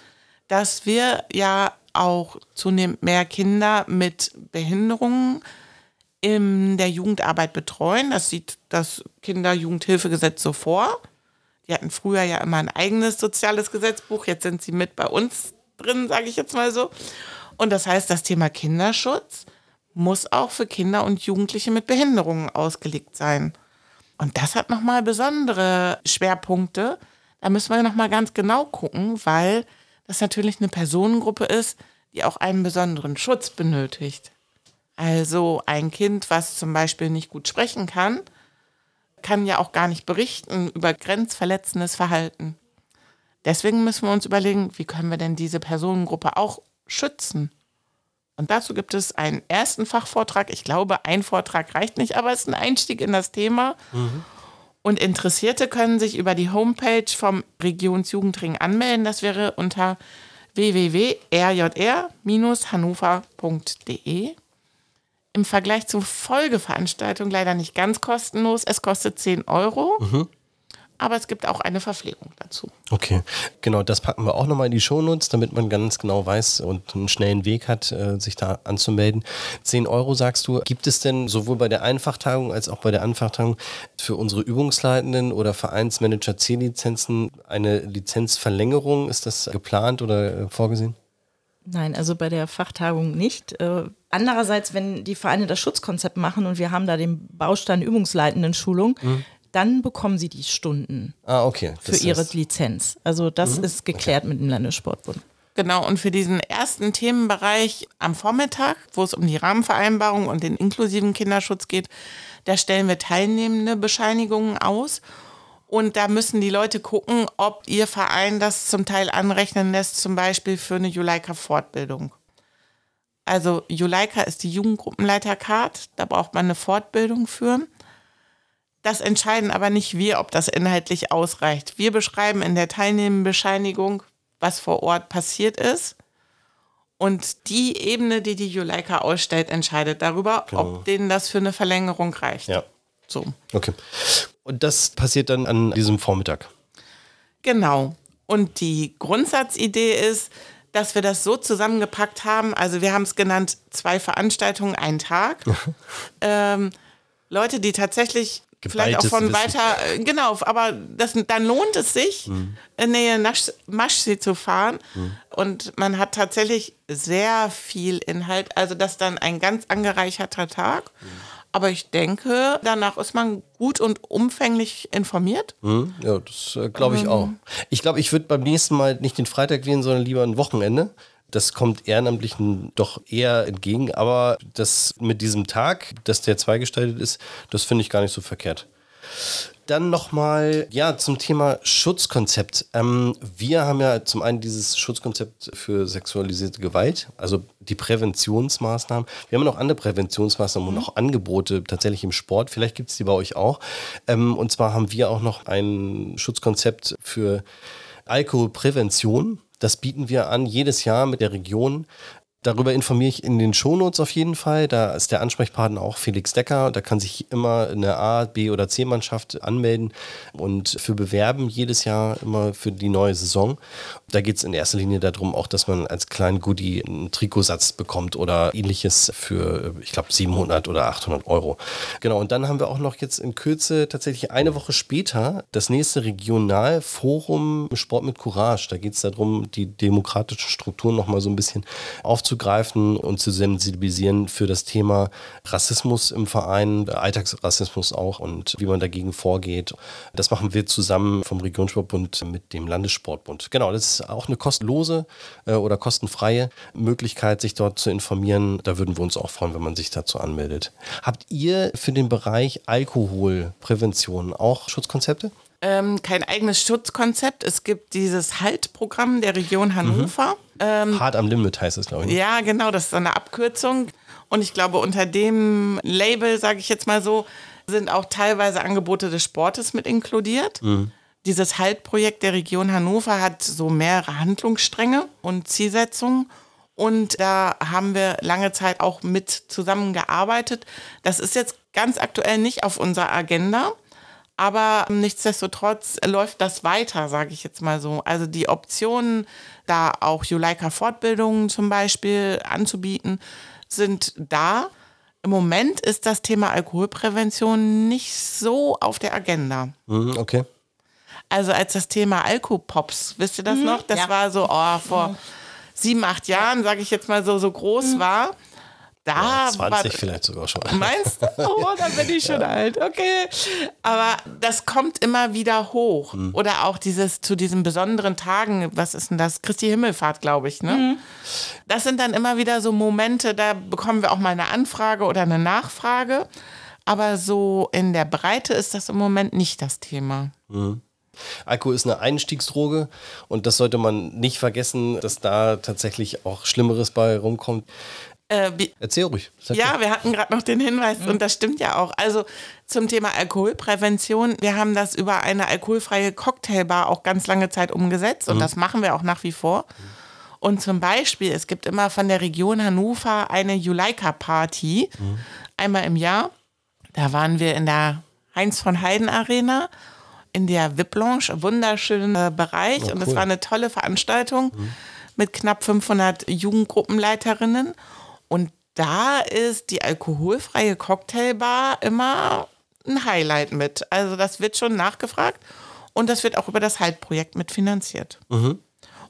dass wir ja auch zunehmend mehr Kinder mit Behinderungen in der Jugendarbeit betreuen. Das sieht das Kinderjugendhilfegesetz so vor. Die hatten früher ja immer ein eigenes soziales Gesetzbuch, jetzt sind sie mit bei uns drin, sage ich jetzt mal so. Und das heißt, das Thema Kinderschutz muss auch für Kinder und Jugendliche mit Behinderungen ausgelegt sein. Und das hat nochmal besondere Schwerpunkte. Da müssen wir nochmal ganz genau gucken, weil das natürlich eine Personengruppe ist, die auch einen besonderen Schutz benötigt. Also ein Kind, was zum Beispiel nicht gut sprechen kann, kann ja auch gar nicht berichten über grenzverletzendes Verhalten. Deswegen müssen wir uns überlegen, wie können wir denn diese Personengruppe auch schützen? Und dazu gibt es einen ersten Fachvortrag. Ich glaube, ein Vortrag reicht nicht, aber es ist ein Einstieg in das Thema. Mhm. Und Interessierte können sich über die Homepage vom Regionsjugendring anmelden. Das wäre unter www.rjr-hannover.de. Im Vergleich zur Folgeveranstaltung leider nicht ganz kostenlos. Es kostet 10 Euro. Mhm aber es gibt auch eine Verpflegung dazu. Okay, genau, das packen wir auch nochmal in die Shownotes, damit man ganz genau weiß und einen schnellen Weg hat, äh, sich da anzumelden. 10 Euro sagst du, gibt es denn sowohl bei der Einfachtagung als auch bei der Anfachtagung für unsere Übungsleitenden oder Vereinsmanager C-Lizenzen eine Lizenzverlängerung? Ist das geplant oder äh, vorgesehen? Nein, also bei der Fachtagung nicht. Äh, andererseits, wenn die Vereine das Schutzkonzept machen und wir haben da den Baustein Übungsleitenden Schulung, mhm dann bekommen sie die Stunden ah, okay. für ihre Lizenz. Also das mhm. ist geklärt okay. mit dem Landessportbund. Genau, und für diesen ersten Themenbereich am Vormittag, wo es um die Rahmenvereinbarung und den inklusiven Kinderschutz geht, da stellen wir teilnehmende Bescheinigungen aus. Und da müssen die Leute gucken, ob ihr Verein das zum Teil anrechnen lässt, zum Beispiel für eine Juleika-Fortbildung. Also Juleika ist die Jugendgruppenleiter-Card, da braucht man eine Fortbildung für. Das entscheiden aber nicht wir, ob das inhaltlich ausreicht. Wir beschreiben in der Teilnehmenbescheinigung, was vor Ort passiert ist. Und die Ebene, die die Juleika ausstellt, entscheidet darüber, genau. ob denen das für eine Verlängerung reicht. Ja. So. Okay. Und das passiert dann an diesem Vormittag. Genau. Und die Grundsatzidee ist, dass wir das so zusammengepackt haben. Also wir haben es genannt, zwei Veranstaltungen, ein Tag. ähm, Leute, die tatsächlich vielleicht auch von Wissen. weiter, äh, genau, aber das, dann lohnt es sich, mhm. in Nähe Maschsee zu fahren. Mhm. Und man hat tatsächlich sehr viel Inhalt, also das ist dann ein ganz angereicherter Tag. Mhm. Aber ich denke, danach ist man gut und umfänglich informiert. Mhm. Ja, das äh, glaube ich ähm. auch. Ich glaube, ich würde beim nächsten Mal nicht den Freitag wählen, sondern lieber ein Wochenende. Das kommt Ehrenamtlichen doch eher entgegen, aber das mit diesem Tag, dass der zweigestaltet ist, das finde ich gar nicht so verkehrt. Dann nochmal, ja, zum Thema Schutzkonzept. Ähm, wir haben ja zum einen dieses Schutzkonzept für sexualisierte Gewalt, also die Präventionsmaßnahmen. Wir haben noch andere Präventionsmaßnahmen und auch Angebote tatsächlich im Sport. Vielleicht gibt es die bei euch auch. Ähm, und zwar haben wir auch noch ein Schutzkonzept für Alkoholprävention. Das bieten wir an jedes Jahr mit der Region. Darüber informiere ich in den Shownotes auf jeden Fall. Da ist der Ansprechpartner auch Felix Decker. Da kann sich immer eine A, B oder C-Mannschaft anmelden und für bewerben jedes Jahr immer für die neue Saison. Da geht es in erster Linie darum, auch, dass man als kleinen Goodie einen Trikotsatz bekommt oder ähnliches für, ich glaube, 700 oder 800 Euro. Genau, und dann haben wir auch noch jetzt in Kürze tatsächlich eine Woche später das nächste Regionalforum Sport mit Courage. Da geht es darum, die demokratischen Strukturen nochmal so ein bisschen aufzugreifen und zu sensibilisieren für das Thema Rassismus im Verein, Alltagsrassismus auch und wie man dagegen vorgeht. Das machen wir zusammen vom Regionssportbund mit dem Landessportbund. Genau, das ist auch eine kostenlose äh, oder kostenfreie Möglichkeit, sich dort zu informieren. Da würden wir uns auch freuen, wenn man sich dazu anmeldet. Habt ihr für den Bereich Alkoholprävention auch Schutzkonzepte? Ähm, kein eigenes Schutzkonzept. Es gibt dieses Haltprogramm der Region Hannover. Mhm. Ähm, Hart am Limit heißt es, glaube ich. Ne? Ja, genau, das ist eine Abkürzung. Und ich glaube, unter dem Label, sage ich jetzt mal so, sind auch teilweise Angebote des Sportes mit inkludiert. Mhm. Dieses Haltprojekt der Region Hannover hat so mehrere Handlungsstränge und Zielsetzungen. Und da haben wir lange Zeit auch mit zusammengearbeitet. Das ist jetzt ganz aktuell nicht auf unserer Agenda. Aber nichtsdestotrotz läuft das weiter, sage ich jetzt mal so. Also die Optionen, da auch Juleika-Fortbildungen zum Beispiel anzubieten, sind da. Im Moment ist das Thema Alkoholprävention nicht so auf der Agenda. Mhm, okay. Also als das Thema Alkopops, wisst ihr das mhm, noch? Das ja. war so oh, vor mhm. sieben, acht Jahren, sage ich jetzt mal so, so groß mhm. war. Da Ja, 20 war, vielleicht sogar schon. Meinst du? Oh, dann bin ich schon alt. Okay. Aber das kommt immer wieder hoch. Mhm. Oder auch dieses zu diesen besonderen Tagen, was ist denn das? Christi Himmelfahrt, glaube ich, ne? Das sind dann immer wieder so Momente, da bekommen wir auch mal eine Anfrage oder eine Nachfrage. Aber so in der Breite ist das im Moment nicht das Thema. Alkohol ist eine Einstiegsdroge und das sollte man nicht vergessen, dass da tatsächlich auch Schlimmeres bei rumkommt. Äh, Erzähl ruhig. Sag Ja, wir hatten gerade noch den Hinweis und das stimmt ja auch. Also zum Thema Alkoholprävention, wir haben das über eine alkoholfreie Cocktailbar auch ganz lange Zeit umgesetzt und das machen wir auch nach wie vor. Und zum Beispiel, es gibt immer von der Region Hannover eine Juleika-Party, einmal im Jahr. Da waren wir in der Heinz von Heiden Arena, in der VIP-Lounge, wunderschöner Bereich. Oh, und das cool. war eine tolle Veranstaltung mit knapp 500 Jugendgruppenleiterinnen. Und da ist die alkoholfreie Cocktailbar immer ein Highlight mit. Also das wird schon nachgefragt und das wird auch über das Haltprojekt mitfinanziert.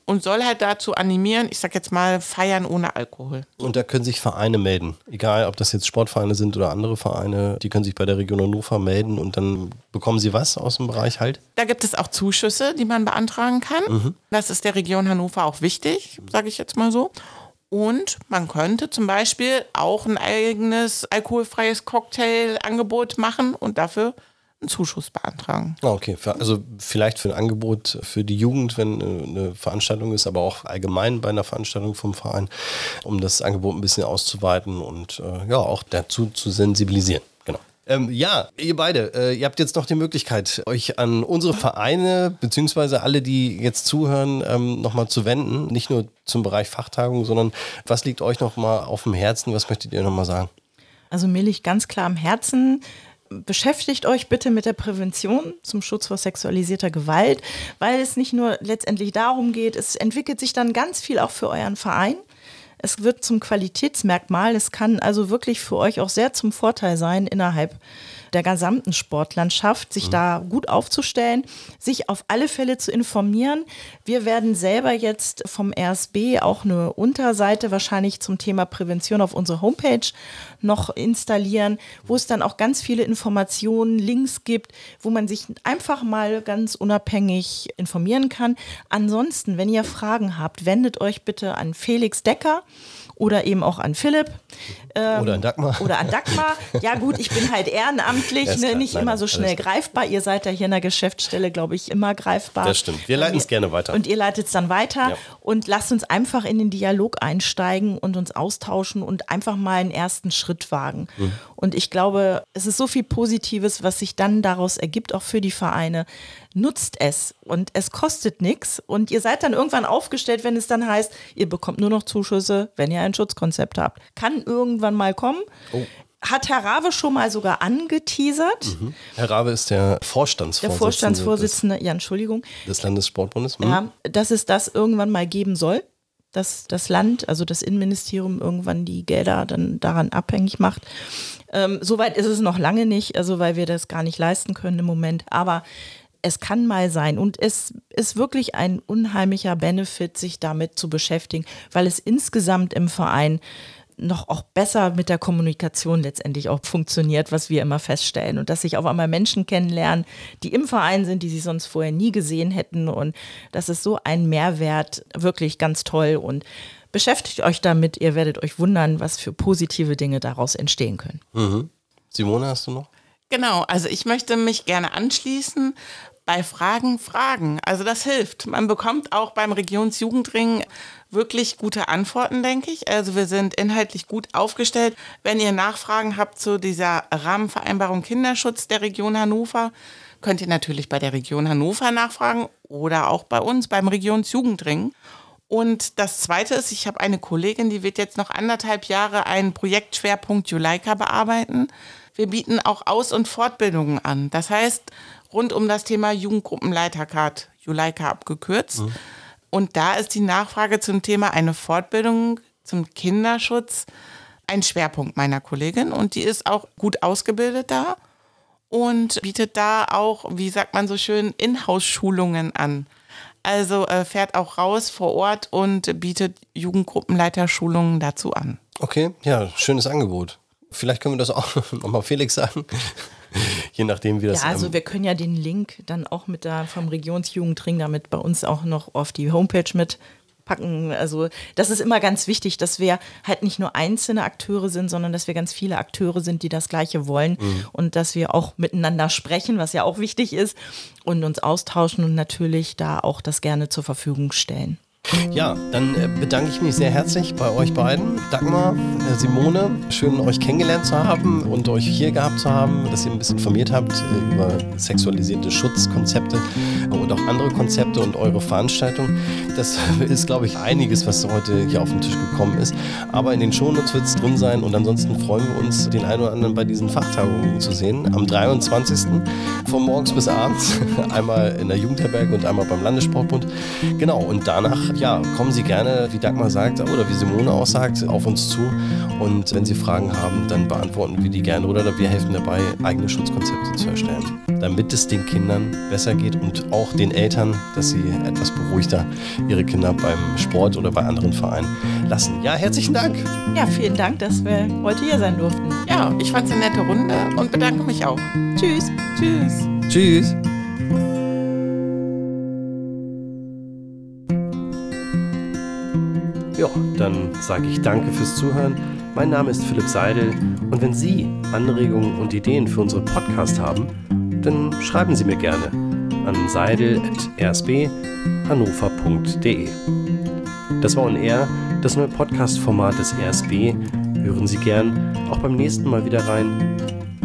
Und soll halt dazu animieren, ich sag jetzt mal, feiern ohne Alkohol. Und da können sich Vereine melden. Egal, ob das jetzt Sportvereine sind oder andere Vereine, die können sich bei der Region Hannover melden und dann bekommen sie was aus dem Bereich halt. Da gibt es auch Zuschüsse, die man beantragen kann. Das ist der Region Hannover auch wichtig, sage ich jetzt mal so. Und man könnte zum Beispiel auch ein eigenes alkoholfreies Cocktailangebot machen und dafür einen Zuschuss beantragen. Ah, okay. Also vielleicht für ein Angebot für die Jugend, wenn äh, eine Veranstaltung ist, aber auch allgemein bei einer Veranstaltung vom Verein, um das Angebot ein bisschen auszuweiten und äh, ja, auch dazu zu sensibilisieren. Ähm, ja, ihr beide, äh, ihr habt jetzt noch die Möglichkeit, euch an unsere Vereine, beziehungsweise alle, die jetzt zuhören, ähm, nochmal zu wenden. Nicht nur zum Bereich Fachtagung, sondern was liegt euch nochmal auf dem Herzen? Was möchtet ihr nochmal sagen? Also mir liegt ganz klar am Herzen, beschäftigt euch bitte mit der Prävention zum Schutz vor sexualisierter Gewalt, weil es nicht nur letztendlich darum geht, es entwickelt sich dann ganz viel auch für euren Verein. Es wird zum Qualitätsmerkmal. Es kann also wirklich für euch auch sehr zum Vorteil sein innerhalb der gesamten Sportlandschaft, sich da gut aufzustellen, sich auf alle Fälle zu informieren. Wir werden selber jetzt vom RSB auch eine Unterseite wahrscheinlich zum Thema Prävention auf unsere Homepage noch installieren, wo es dann auch ganz viele Informationen, Links gibt, wo man sich einfach mal ganz unabhängig informieren kann. Ansonsten, wenn ihr Fragen habt, wendet euch bitte an Felix Decker oder eben auch an Philipp. Ähm, Oder an Dagmar. Oder an Dagmar. Ja gut, ich bin halt ehrenamtlich, ne, klar. nicht Nein, immer so schnell greifbar. Ihr seid ja hier in der Geschäftsstelle, glaube ich, immer greifbar. Das stimmt. Wir leiten es gerne weiter. Und ihr leitet es dann weiter Ja. und lasst uns einfach in den Dialog einsteigen und uns austauschen und einfach mal einen ersten Schritt wagen. Mhm. Und ich glaube, es ist so viel Positives, was sich dann daraus ergibt, auch für die Vereine. Nutzt es und es kostet nichts und ihr seid dann irgendwann aufgestellt, wenn es dann heißt, ihr bekommt nur noch Zuschüsse, wenn ihr ein Schutzkonzept habt. Kann irgendwann mal kommen. Oh. Hat Herr Rabe schon mal sogar angeteasert. Herr Rabe ist der Der Vorstandsvorsitzende, Vorstandsvorsitzende, ja, Entschuldigung, Des, des Landessportbundes. Hm? ja, dass es das irgendwann mal geben soll, dass das Land, also das Innenministerium irgendwann die Gelder dann daran abhängig macht. Ähm, Soweit ist es noch lange nicht, also weil wir das gar nicht leisten können im Moment. Aber es kann mal sein und es ist wirklich ein unheimlicher Benefit, sich damit zu beschäftigen, weil es insgesamt im Verein noch auch besser mit der Kommunikation letztendlich auch funktioniert, was wir immer feststellen. Und dass sich auf einmal Menschen kennenlernen, die im Verein sind, die sie sonst vorher nie gesehen hätten. Und das ist so ein Mehrwert, wirklich ganz toll. Und beschäftigt euch damit, ihr werdet euch wundern, was für positive Dinge daraus entstehen können. Simone, hast du noch? Genau, also ich möchte mich gerne anschließen. Bei Fragen, Fragen. Also das hilft. Man bekommt auch beim Regionsjugendring wirklich gute Antworten, denke ich. Also wir sind inhaltlich gut aufgestellt. Wenn ihr Nachfragen habt zu dieser Rahmenvereinbarung Kinderschutz der Region Hannover, könnt ihr natürlich bei der Region Hannover nachfragen oder auch bei uns beim Regionsjugendring. Und das Zweite ist, ich habe eine Kollegin, die wird jetzt noch anderthalb Jahre einen Projektschwerpunkt Juleika bearbeiten. Wir bieten auch Aus- und Fortbildungen an. Das heißt, rund um das Thema Jugendgruppenleitercard, Juleika abgekürzt. Und da ist die Nachfrage zum Thema eine Fortbildung zum Kinderschutz ein Schwerpunkt meiner Kollegin. Und die ist auch gut ausgebildet da und bietet da auch, wie sagt man so schön, Inhouse-Schulungen an. Also äh, fährt auch raus vor Ort und bietet Jugendgruppenleiterschulungen dazu an. Okay, ja, schönes Angebot. Vielleicht können wir das auch nochmal Felix sagen. Je nachdem, wie das Ja, also ähm, wir können ja den Link dann auch mit da vom Regionsjugendring damit bei uns auch noch auf die Homepage mit packen. Also das ist immer ganz wichtig, dass wir halt nicht nur einzelne Akteure sind, sondern dass wir ganz viele Akteure sind, die das Gleiche wollen mhm. und dass wir auch miteinander sprechen, was ja auch wichtig ist und uns austauschen und natürlich da auch das gerne zur Verfügung stellen. Ja, dann äh, bedanke ich mich sehr herzlich bei euch beiden. Dagmar, äh, Simone, schön euch kennengelernt zu haben und euch hier gehabt zu haben, dass ihr ein bisschen informiert habt äh, über sexualisierte Schutzkonzepte und auch andere Konzepte und eure Veranstaltung. Das ist, glaube ich, einiges, was heute hier auf den Tisch gekommen ist. Aber in den Shownotes wird es drin sein und ansonsten freuen wir uns, den einen oder anderen bei diesen Fachtagungen zu sehen. Am 23. von morgens bis abends. Einmal in der Jugendherberge und einmal beim Landessportbund. Genau, und danach ja, kommen Sie gerne, wie Dagmar sagt oder wie Simone auch sagt, auf uns zu. Und wenn Sie Fragen haben, dann beantworten wir die gerne oder wir helfen dabei, eigene Schutzkonzepte zu erstellen, damit es den Kindern besser geht und auch den Eltern, dass sie etwas beruhigter ihre Kinder beim Sport oder bei anderen Vereinen lassen. Ja, herzlichen Dank. Ja, vielen Dank, dass wir heute hier sein durften. Ja, ich fand es eine nette Runde und bedanke mich auch. Tschüss. Tschüss. Tschüss. Dann sage ich danke fürs Zuhören. Mein Name ist Philipp Seidel und wenn Sie Anregungen und Ideen für unseren Podcast haben, dann schreiben Sie mir gerne an seidel.rsbhannover.de. Das war On Air, das neue Podcast-Format des RSB. Hören Sie gern auch beim nächsten Mal wieder rein,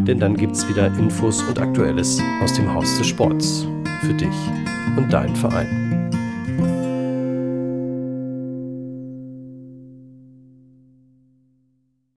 denn dann gibt es wieder Infos und Aktuelles aus dem Haus des Sports für dich und deinen Verein.